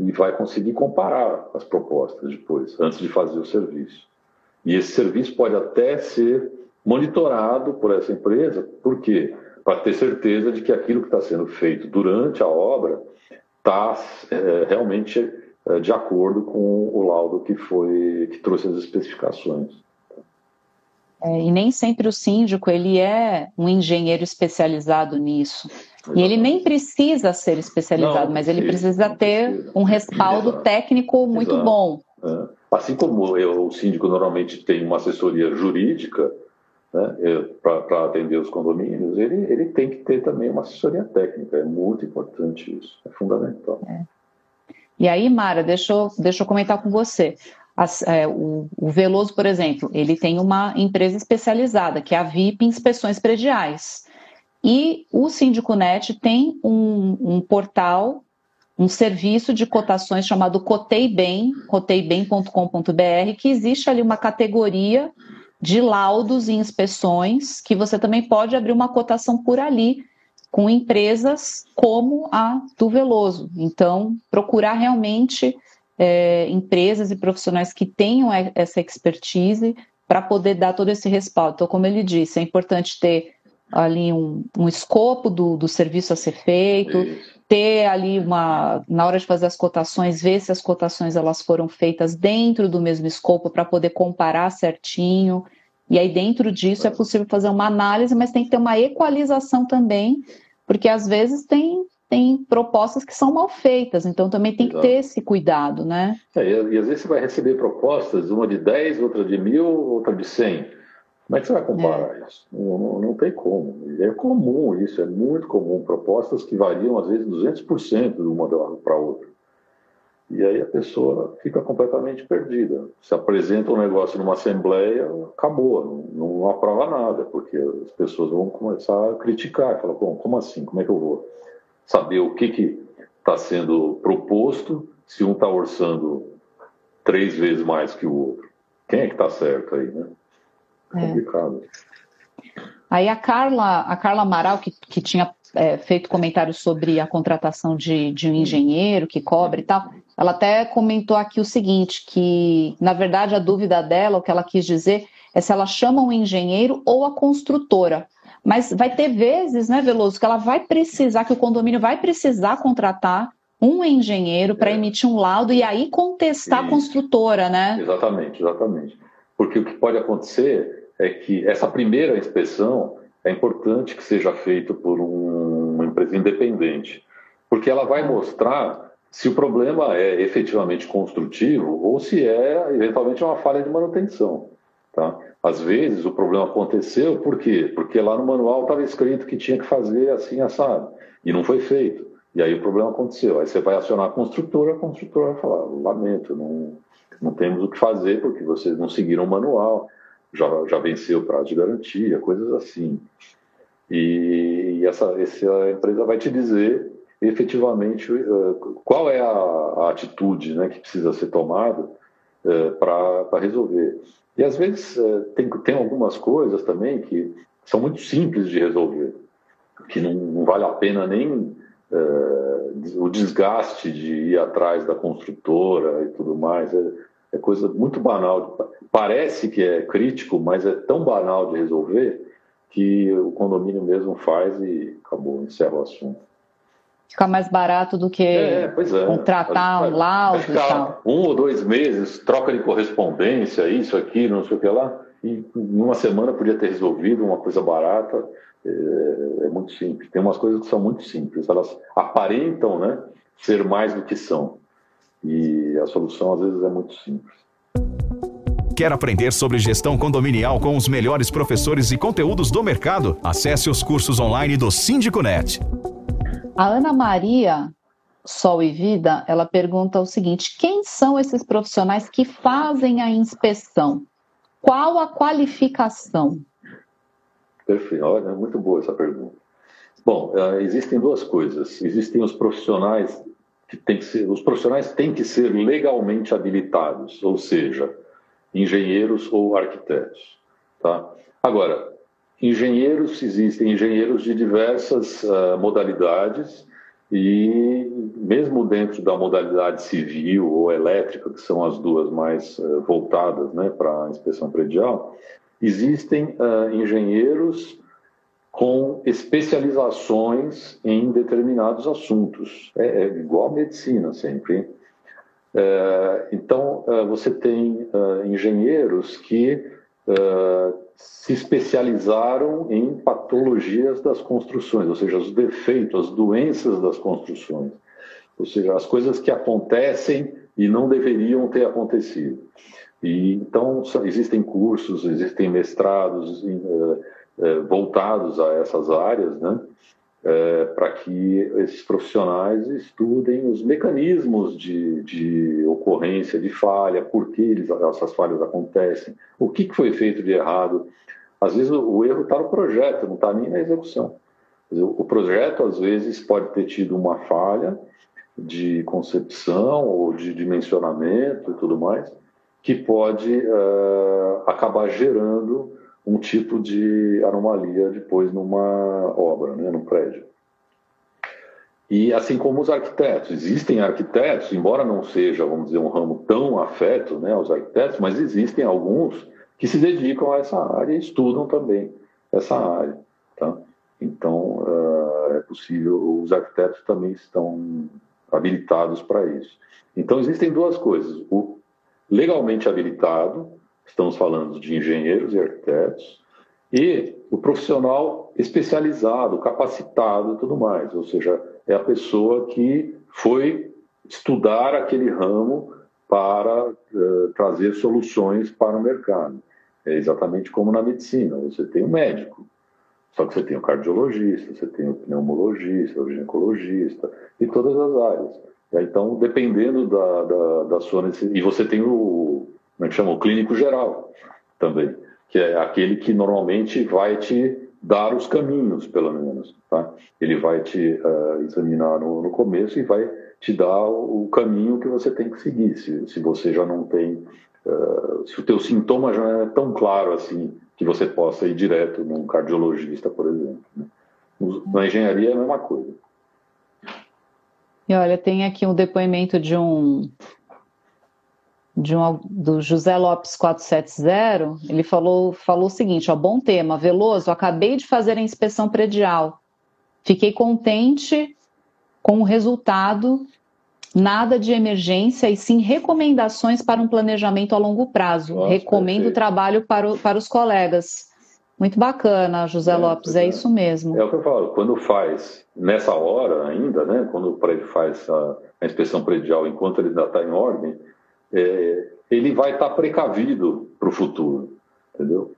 E vai conseguir comparar as propostas depois, antes de fazer o serviço. E esse serviço pode até ser monitorado por essa empresa, por quê? Para ter certeza de que aquilo que está sendo feito durante a obra está é, realmente é, de acordo com o laudo que foi que trouxe as especificações. É, e nem sempre o síndico ele é um engenheiro especializado nisso. E ele nem precisa ser especializado, mas ele precisa ter um respaldo técnico muito bom. É. Assim como eu, o síndico normalmente tem uma assessoria jurídica, né, para atender os condomínios, ele, ele tem que ter também uma assessoria técnica. É muito importante isso, é fundamental. É. E aí, Mara, deixa eu, deixa eu comentar com você. As, é, o, o, Veloso, por exemplo, ele tem uma empresa especializada, que é a VIP Inspeções Prediais. E o Síndico.net tem um, um portal um serviço de cotações chamado Cotei Bem, coteibem.com.br, que existe ali uma categoria de laudos e inspeções, que você também pode abrir uma cotação por ali, com empresas como a do Veloso. Então, procurar realmente é, empresas e profissionais que tenham essa expertise para poder dar todo esse respaldo. Então, como ele disse, é importante ter ali um, um escopo do, do serviço a ser feito, ter ali uma, na hora de fazer as cotações, ver se as cotações elas foram feitas dentro do mesmo escopo para poder comparar certinho. E aí dentro disso é possível fazer uma análise, mas tem que ter uma equalização também, porque às vezes tem tem propostas que são mal feitas, então também tem Exato. que ter esse cuidado, né? É, e, e, às vezes você vai receber propostas, uma de 10, outra de mil, outra de 100. Como é que você vai comparar é. isso? Não, não, não, tem como. É comum isso, é muito comum. Propostas que variam, às vezes, 200% de uma para outra. E aí a pessoa fica completamente perdida. Se apresenta um negócio numa assembleia, acabou, não, não aprova nada, porque as pessoas vão começar a criticar, falar, bom, como assim? Como é que eu vou saber o que está sendo proposto se um está orçando três vezes mais que o outro? Quem é que está certo aí, né? É. Complicado. Aí a Carla, a Carla Amaral, que, que tinha é, feito comentários sobre a contratação de, de um engenheiro que cobre e tal, ela até comentou aqui o seguinte, que na verdade a dúvida dela, o que ela quis dizer, é se ela chama um engenheiro ou a construtora. Mas vai ter vezes, né, Veloso, que ela vai precisar, que o condomínio vai precisar contratar um engenheiro para é. emitir um laudo e aí contestar a construtora, né? Exatamente, exatamente. Porque o que pode acontecer é que essa primeira inspeção é importante que seja feita por um, uma empresa independente, porque ela vai mostrar se o problema é efetivamente construtivo ou se é eventualmente uma falha de manutenção. Tá? Às vezes o problema aconteceu por quê? Porque lá no manual estava escrito que tinha que fazer assim assado e não foi feito. E aí o problema aconteceu. Aí você vai acionar a construtora, a construtora vai falar: lamento, não, não temos o que fazer porque vocês não seguiram o manual, já, já venceu o prazo de garantia, coisas assim. E, essa, essa empresa vai te dizer efetivamente eh, qual é a, a atitude né, que precisa ser tomada eh, para resolver. E às vezes eh, tem, tem algumas coisas também que são muito simples de resolver, que não, não vale a pena nem o desgaste de ir atrás da construtora e tudo mais. É, é coisa muito banal. Parece que é crítico, mas é tão banal de resolver que o condomínio mesmo faz e acabou, encerra o assunto ficar mais barato do que é, é. contratar um laudo e tal. Um ou dois meses, troca de correspondência, isso, aqui, não sei o que lá, e em uma semana podia ter resolvido uma coisa barata. É, é, muito simples. Tem umas coisas que são muito simples, elas aparentam né, ser mais do que são. E a solução, às vezes, é muito simples. Quer aprender sobre gestão condominial com os melhores professores e conteúdos do mercado? Acesse os cursos online do Síndico Net. A Ana Maria Sol e Vida, ela pergunta o seguinte: quem são esses profissionais que fazem a inspeção? Qual a qualificação? Perfeito, olha, muito boa essa pergunta. Bom, uh, existem duas coisas. Existem os profissionais que têm que ser, os profissionais têm que ser legalmente habilitados, ou seja, engenheiros ou arquitetos, tá? Agora, Engenheiros, existem engenheiros de diversas uh, modalidades e mesmo dentro da modalidade civil ou elétrica, que são as duas mais uh, voltadas né, para a inspeção predial, existem uh, engenheiros com especializações em determinados assuntos. É, é igual a medicina sempre. É, então, você tem engenheiros que se especializaram em patologias das construções, ou seja, os defeitos, as doenças das construções, ou seja, as coisas que acontecem e não deveriam ter acontecido. E então existem cursos, existem mestrados voltados a essas áreas, né? é, para que esses profissionais estudem os mecanismos de, de ocorrência de falha, por que eles, essas falhas acontecem, o que, que foi feito de errado. Às vezes o, o erro está no projeto, não está nem na execução. O projeto, às vezes, pode ter tido uma falha de concepção ou de dimensionamento e tudo mais, que pode uh, acabar gerando um tipo de anomalia depois numa obra, né, num prédio. E assim como os arquitetos, existem arquitetos, embora não seja, vamos dizer, um ramo tão afeto né, aos arquitetos, mas existem alguns que se dedicam a essa área e estudam também essa área. Tá? Então, uh, é possível, os arquitetos também estão habilitados para isso. Então, existem duas coisas: o legalmente habilitado, estamos falando de engenheiros e arquitetos, e o profissional especializado, capacitado e tudo mais. Ou seja, é a pessoa que foi estudar aquele ramo para uh, trazer soluções para o mercado. É exatamente como na medicina: você tem um médico, só que você tem o cardiologista, você tem o pneumologista, o ginecologista e todas as áreas. Então, dependendo da, da, da sua necessidade. E você tem o, como é que chama? O clínico geral também, que é aquele que normalmente vai te dar os caminhos, pelo menos. Tá? Ele vai te uh, examinar no, no, começo e vai te dar o, o, caminho que você tem que seguir. Se, se você já não tem. Uh, se o teu sintoma já é tão claro assim, que você possa ir direto num cardiologista, por exemplo. Né? Na engenharia é a mesma coisa. E olha, tem aqui um depoimento de um de um, do José Lopes 470, ele falou, falou o seguinte, ó, bom tema, Veloso, acabei de fazer a inspeção predial, fiquei contente com o resultado, nada de emergência e sim recomendações para um planejamento a longo prazo, Nossa, recomendo perfeito. trabalho para, o, para os colegas. Muito bacana, José é, Lopes, é, é, isso mesmo. É o que eu falo, quando faz, nessa hora ainda, né, quando o prédio faz a, a inspeção predial, enquanto ele ainda está em ordem, é, ele vai estar tá precavido para o futuro, entendeu?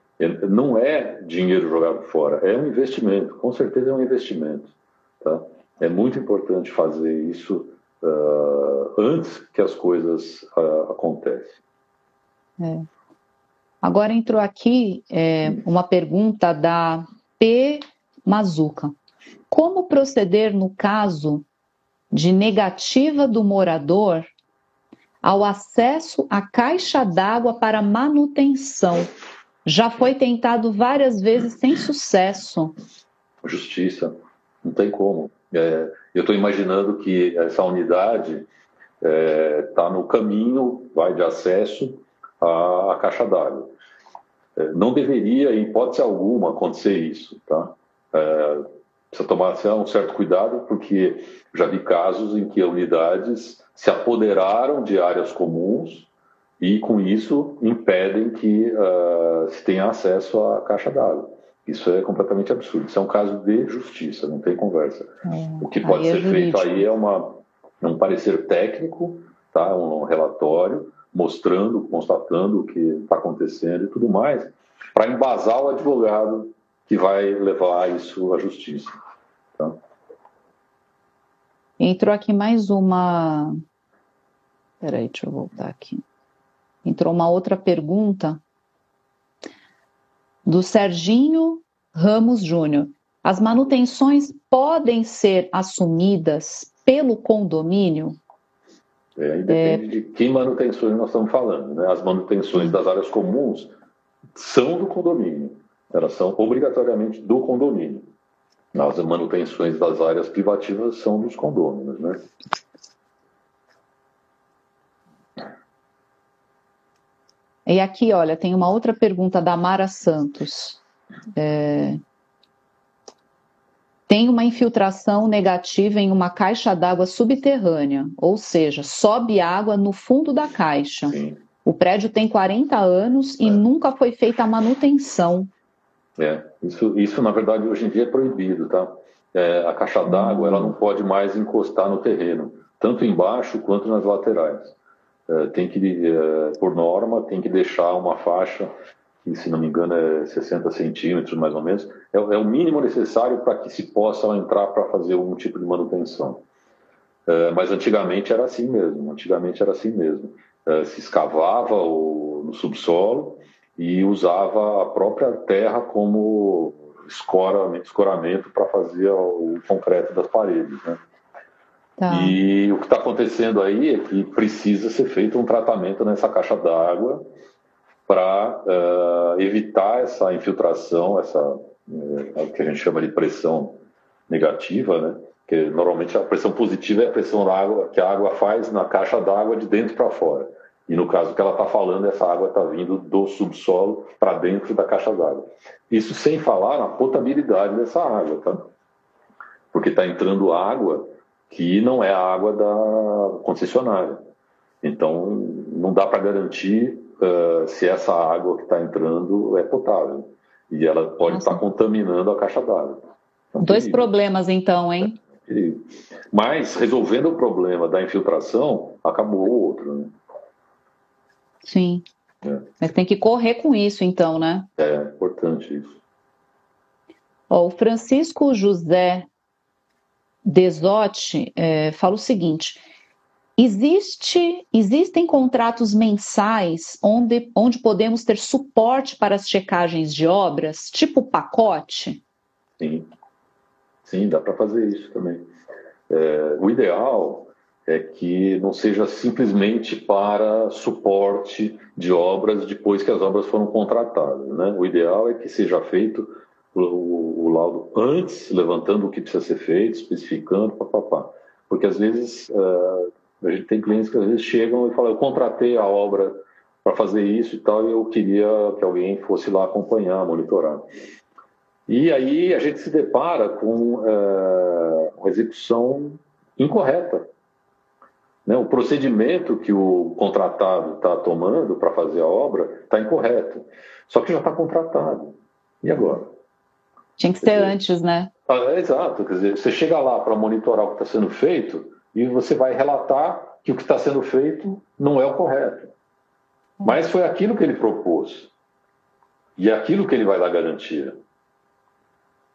Não é dinheiro jogado fora, é um investimento, com certeza é um investimento. Tá? É muito importante fazer isso uh, antes que as coisas uh, acontecem. É. Agora entrou aqui é, uma pergunta da P. Mazuca. Como proceder no caso de negativa do morador ao acesso à caixa d'água para manutenção? Já foi tentado várias vezes sem sucesso. Justiça, não tem como. É, eu estou imaginando que essa unidade está é, tá no caminho, vai de acesso à, à caixa d'água. É, não deveria, em hipótese alguma, acontecer isso, tá? É, precisa tomar assim, um certo cuidado, porque já vi casos em que unidades se apoderaram de áreas comuns e, com isso, impedem que uh, se tenha acesso à caixa d'água. Isso é completamente absurdo. Isso é um caso de justiça, não tem conversa. É, o que pode ser é feito aí é uma, um parecer técnico, tá? um relatório, mostrando, constatando o que está acontecendo e tudo mais, para embasar o advogado que vai levar isso à justiça. Tá? Entrou aqui mais uma. Peraí, deixa eu voltar aqui. Entrou uma outra pergunta do Serginho Ramos Júnior. As manutenções podem ser assumidas pelo condomínio? É, depende é... de que manutenções nós estamos falando. Né? As manutenções das áreas comuns são do condomínio, elas são obrigatoriamente do condomínio. As manutenções das áreas privativas são dos condôminos. Né? E aqui, olha, tem uma outra pergunta da Mara Santos. É, tem uma infiltração negativa em uma caixa d'água subterrânea, ou seja, sobe água no fundo da caixa. Sim. O prédio tem 40 anos e é. nunca foi feita a manutenção. É, isso, isso na verdade hoje em dia é proibido, tá? É, a caixa d'água ela não pode mais encostar no terreno, tanto embaixo quanto nas laterais. É, tem que, é, por norma, tem que deixar uma faixa que se não me engano é 60 centímetros mais ou menos, é, é o mínimo necessário para que se possa entrar para fazer algum tipo de manutenção. É, mas antigamente era assim mesmo, antigamente era assim mesmo. Se escavava o, no subsolo e usava a própria terra como escora, escoramento para fazer o concreto das paredes, né? Tá. E o que está acontecendo aí é que precisa ser feito um tratamento nessa caixa d'água para uh, evitar essa infiltração, essa uh, que a gente chama de pressão negativa, né? Que normalmente a pressão positiva é a pressão da água que a água faz na caixa d'água de dentro para fora. E no caso que ela está falando, essa água está vindo do subsolo para dentro da caixa d'água. Isso sem falar na potabilidade dessa água, tá? Porque está entrando água que não é a água da concessionária. Então, não dá para garantir uh, se essa água que está entrando é potável. E ela pode estar tá contaminando a caixa d'água. Então, Dois problemas, então, hein? perigo. Mas, resolvendo o problema da infiltração, acabou o outro. Né? Sim. É. Mas tem que correr com isso, então, né? É, importante isso. Ó, o Francisco José Desotti é, fala o seguinte: existe, existem contratos mensais onde, onde podemos ter suporte para as checagens de obras, tipo pacote? Sim, sim, dá para fazer isso também. É, o ideal é que não seja simplesmente para suporte de obras depois que as obras foram contratadas. Né? O ideal é que seja feito o, laudo antes, levantando o que precisa ser feito, especificando, papapá. Porque às vezes uh, a gente tem clientes que às vezes chegam e falam: Eu contratei a obra para fazer isso e tal, e eu queria que alguém fosse lá acompanhar, monitorar. E aí a gente se depara com uh, uma execução incorreta né? O procedimento que o contratado está tomando para fazer a obra está incorreto. Só que já está contratado. E agora? Tinha que ser dizer, antes, né? Ah, é, exato. Quer dizer, você chega lá para monitorar o que está sendo feito e você vai relatar que o que está sendo feito não é o correto. Mas foi aquilo que ele propôs. E é aquilo que ele vai dar garantia.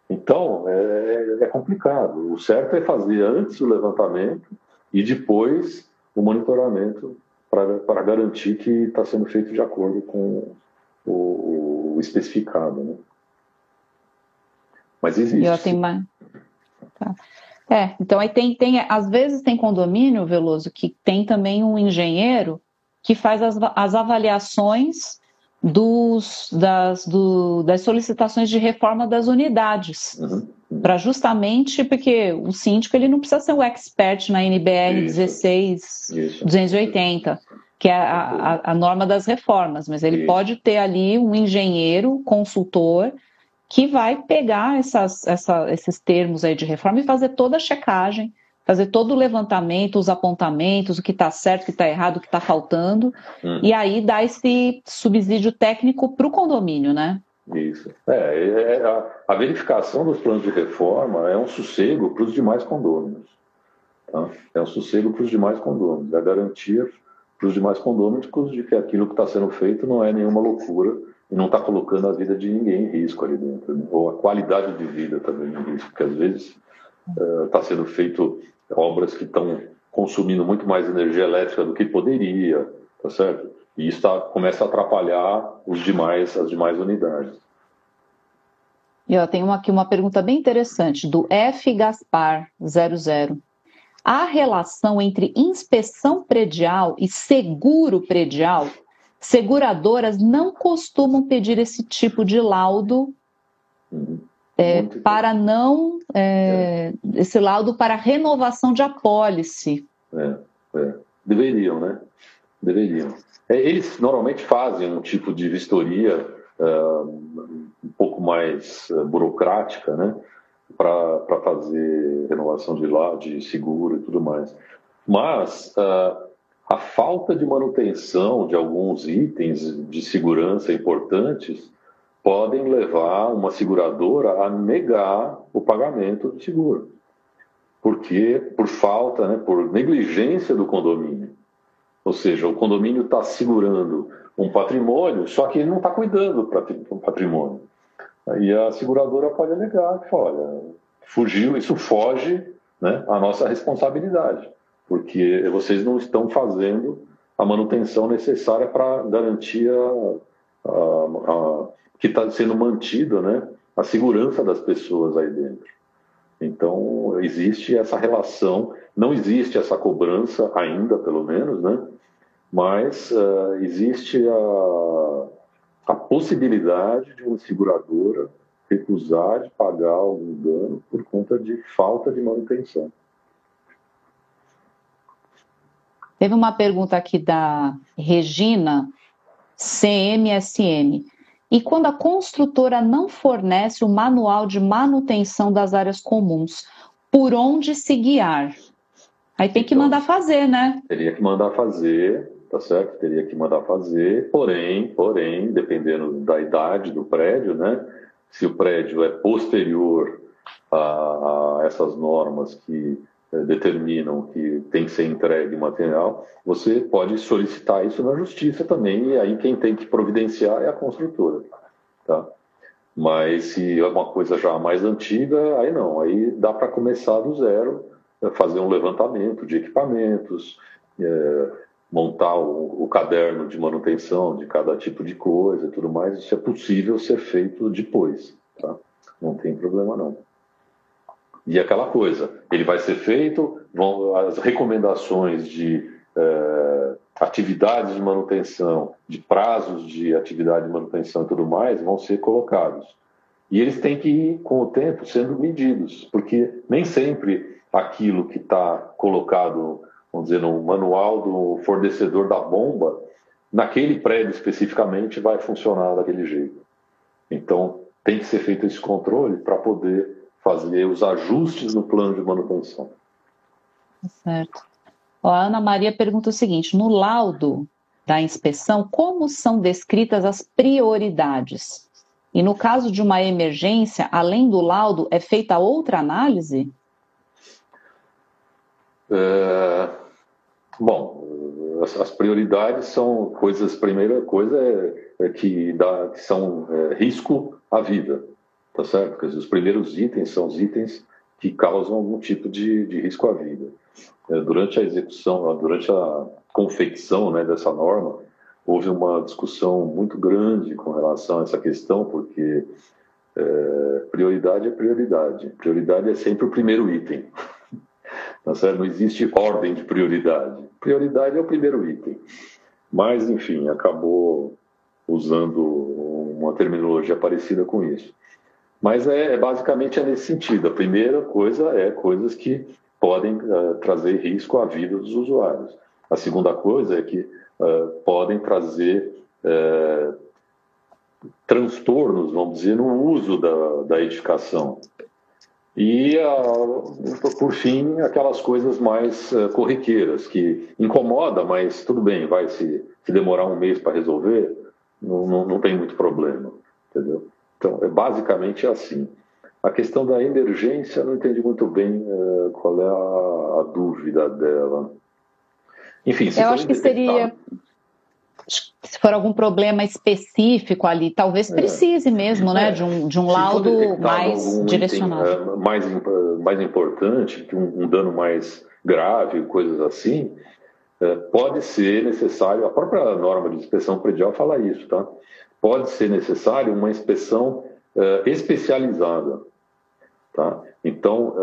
Então, é, é complicado. O certo é fazer antes o levantamento e depois o monitoramento para garantir que está sendo feito de acordo com o, o especificado. Né? Mas existe. Mais. Tá. É, então aí tem, tem, às vezes tem condomínio, Veloso, que tem também um engenheiro que faz as, as avaliações dos, das, do, das solicitações de reforma das unidades. Uhum para justamente porque o síndico ele não precisa ser um expert na NBR isso, 16 isso, 280, que é a, a, a, norma das reformas, mas ele pode ter ali um engenheiro, consultor, que vai pegar essas, essa, esses termos aí de reforma e fazer toda a checagem, fazer todo o levantamento, os apontamentos, o que está certo, o que está errado, o que está faltando, hum. e aí dá esse subsídio técnico para o condomínio, né? Isso. É, é, é a, a, verificação dos planos de reforma é um sossego para os demais condôminos. Tá? É um sossego para os demais condôminos. É garantia para os demais condôminos de que aquilo que está sendo feito não é nenhuma loucura e não está colocando a vida de ninguém em risco ali dentro, né? ou a qualidade de vida também em risco, porque às vezes está é, uh, sendo feito obras que estão consumindo muito mais energia elétrica do que poderia, tá certo? E isso tá, começa a atrapalhar os demais, as demais unidades. E eu tenho aqui uma pergunta bem interessante do F Gaspar 00. Há relação entre inspeção predial e seguro predial? Seguradoras não costumam pedir esse tipo de laudo uhum. é, para não é, é. esse laudo para renovação de apólice. É, é. deveriam, né? Deveriam. É, eles normalmente fazem um tipo de vistoria uh, um pouco mais uh, burocrática, né? Para fazer renovação de, lá, de seguro e tudo mais. Mas uh, a falta de manutenção de alguns itens de segurança importantes podem levar uma seguradora a negar o pagamento do seguro. Porque, por falta, né, por negligência do condomínio. Ou seja, o condomínio está segurando um patrimônio, só que ele não está cuidando do patrimônio. Aí a seguradora pode alegar que, olha, fugiu, isso foge né, à nossa responsabilidade, porque vocês não estão fazendo a manutenção necessária para garantir a, a, a, que está sendo mantida né, a segurança das pessoas aí dentro. Então, existe essa relação, não existe essa cobrança ainda, pelo menos, né? mas uh, existe a, a possibilidade de uma seguradora recusar de pagar algum dano por conta de falta de manutenção. Teve uma pergunta aqui da Regina, CMSM. E quando a construtora não fornece o manual de manutenção das áreas comuns, por onde se guiar? Aí tem que então, mandar fazer, né? Teria que mandar fazer, tá certo? Teria que mandar fazer, porém, porém, dependendo da idade do prédio, né? Se o prédio é posterior a, a essas normas que determinam que tem que ser entregue material, você pode solicitar isso na justiça também, e aí quem tem que providenciar é a construtora. Tá? Mas se é uma coisa já mais antiga, aí não, aí dá para começar do zero, é, fazer um levantamento de equipamentos, é, montar o, o, caderno de manutenção de cada tipo de coisa e tudo mais, isso é possível ser feito depois, tá? Não tem problema não. E aquela coisa, ele vai ser feito, vão as recomendações de é, atividades de manutenção, de prazos de atividade de manutenção e tudo mais, vão ser colocados. E eles têm que ir, com o tempo, sendo medidos, porque nem sempre aquilo que está colocado vamos dizer, no manual do fornecedor da bomba, naquele prédio especificamente vai funcionar daquele jeito. Então, tem que ser feito esse controle para poder fazer os ajustes no plano de manutenção. Tá certo. A Ana Maria pergunta o seguinte: no laudo da inspeção, como são descritas as prioridades? E no caso de uma emergência, além do laudo, é feita outra análise? É, bom, as, as, prioridades são coisas. Primeira coisa é, é que, dá, que são é, risco à vida, tá certo? Porque os primeiros itens são os itens que causam algum tipo de, de risco à vida. É, durante a execução, durante a confecção né, dessa norma, houve uma discussão muito grande com relação a essa questão, porque é, prioridade é prioridade. Prioridade é sempre o primeiro item. Tá certo? Não existe ordem de prioridade. Prioridade é o primeiro item. Mas, enfim, acabou usando uma terminologia parecida com isso. Mas é, é basicamente é nesse sentido. A primeira coisa é coisas que podem uh, trazer risco à vida dos usuários. A segunda coisa é que uh, podem trazer uh, transtornos, vamos dizer, no uso da, da edificação. E, por fim, aquelas coisas mais corriqueiras, que incomoda, mas tudo bem, vai se, se demorar um mês para resolver, não, não, não, tem muito problema, entendeu? Então, é basicamente assim. A questão da emergência, não entendi muito bem uh, qual é a, a, dúvida dela. Enfim, se Eu acho que seria se for algum problema específico ali, talvez é. precise é. mesmo, né, é. de um, de um laudo mais direcionado. Item, é, mais, mais importante, que um, um, dano mais grave, coisas assim, é, pode ser necessário, a própria norma de inspeção predial fala isso, tá? Pode ser necessário uma inspeção é, especializada, tá? Então,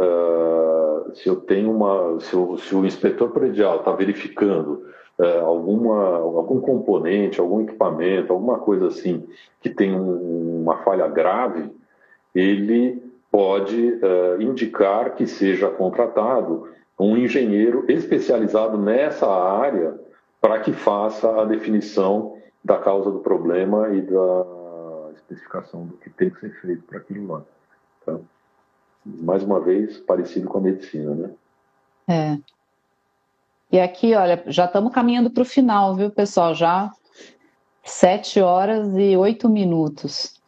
se eu tenho uma, se o, se o inspetor predial está verificando é, alguma, algum componente, algum equipamento, alguma coisa assim que tem um, uma falha grave, ele pode indicar que seja contratado um engenheiro especializado nessa área para que faça a definição da causa do problema e da especificação do que tem que ser feito para aquilo lá. Tá? Mais uma vez, parecido com a medicina, né? É. E aqui, olha, já estamos caminhando para o final, viu, pessoal? Já sete horas e oito minutos.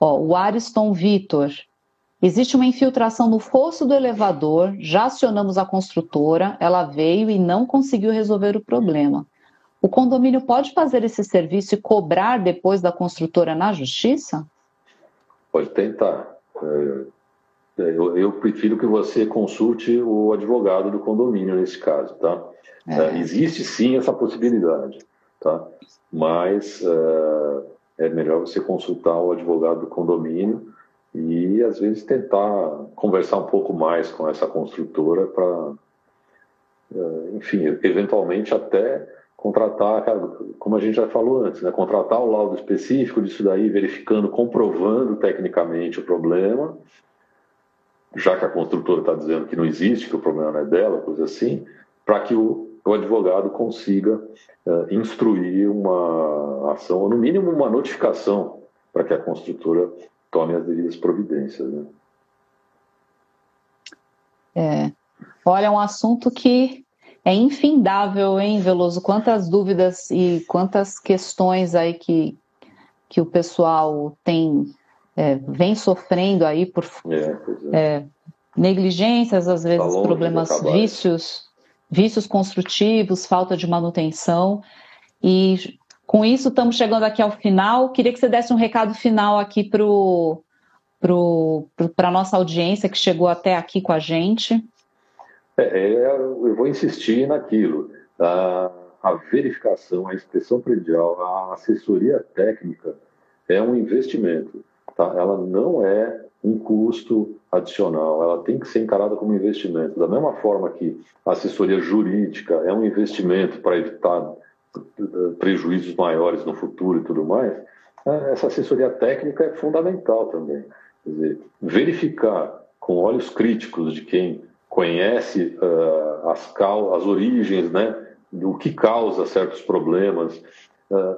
Ó, o Ariston Vitor. Existe uma infiltração no fosso do elevador, já acionamos a construtora, ela veio e não conseguiu resolver o problema. O condomínio pode fazer esse serviço e cobrar depois da construtora na justiça? Pode tentar. É, é, eu, eu, prefiro que você consulte o advogado do condomínio nesse caso, tá? É. É, existe sim essa possibilidade, tá? Mas é, melhor você consultar o advogado do condomínio e às vezes tentar conversar um pouco mais com essa construtora para, enfim, eventualmente até contratar, como a gente já falou antes, né, contratar o laudo específico disso daí, verificando, comprovando tecnicamente o problema já que a construtora está dizendo que não existe, que o problema não é dela, coisa assim, para que o, o, advogado consiga uh, instruir uma ação, ou no mínimo uma notificação, para que a construtora tome as devidas providências. Né? É. Olha, um assunto que é infindável, hein, Veloso? Quantas dúvidas e quantas questões aí que, que o pessoal tem é, vem sofrendo aí por é, é. negligências, às vezes tá problemas, vícios, vícios construtivos, falta de manutenção. E com isso estamos chegando aqui ao final. Queria que você desse um recado final aqui para a nossa audiência que chegou até aqui com a gente. É, é, eu vou insistir naquilo. A, a verificação, a inspeção predial, a assessoria técnica é um investimento. Tá? Ela não é um custo adicional, ela tem que ser encarada como investimento. Da mesma forma que a assessoria jurídica é um investimento para evitar eh, prejuízos maiores no futuro e tudo mais, eh, essa assessoria técnica é fundamental também. Quer dizer, verificar com olhos críticos de quem conhece uh, as, as origens, né, do que causa certos problemas. Uh,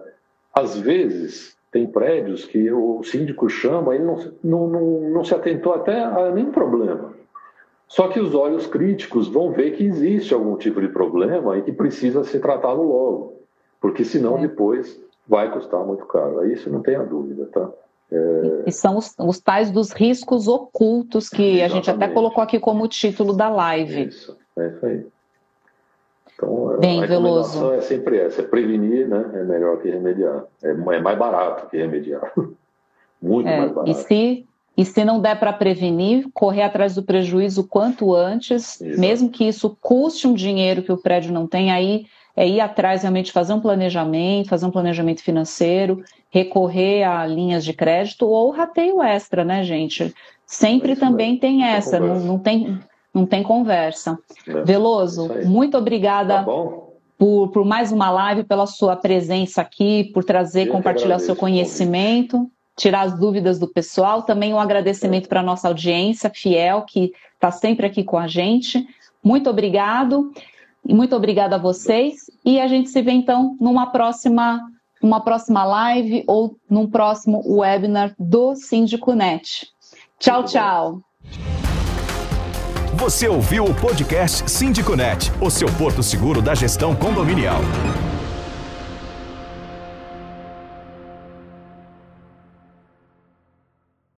às vezes, tem prédios que o síndico chama, ele não, não, não, não se atentou até a nenhum problema. Só que os olhos críticos vão ver que existe algum tipo de problema e que precisa ser tratado logo, porque senão depois vai custar muito caro. Isso não tenha dúvida, tá? É... E são os, os, tais dos riscos ocultos que Exatamente. a gente até colocou aqui como título da live. Isso, é isso aí. Então, Bem, a Veloso. é sempre essa, é prevenir, né? É melhor que remediar. É, é mais barato que remediar. Muito é, mais barato. E se, e se não der para prevenir, correr atrás do prejuízo quanto antes, Exato. mesmo que isso custe um dinheiro que o prédio não tem, aí é ir atrás realmente fazer um planejamento, fazer um planejamento financeiro, recorrer a linhas de crédito ou rateio extra, né, gente? Sempre é também tem essa, não, não tem não tem conversa. É, Veloso, muito obrigada tá por, por mais uma live, pela sua presença aqui, por trazer, Eu compartilhar seu conhecimento, tirar as dúvidas do pessoal. Também um agradecimento é. para a nossa audiência fiel, que está sempre aqui com a gente. Muito obrigado. E muito obrigada a vocês. E a gente se vê então numa próxima, numa próxima live ou num próximo webinar do Síndico Net. Tchau, tchau. Você ouviu o podcast Síndico Net, o seu porto seguro da gestão condominial.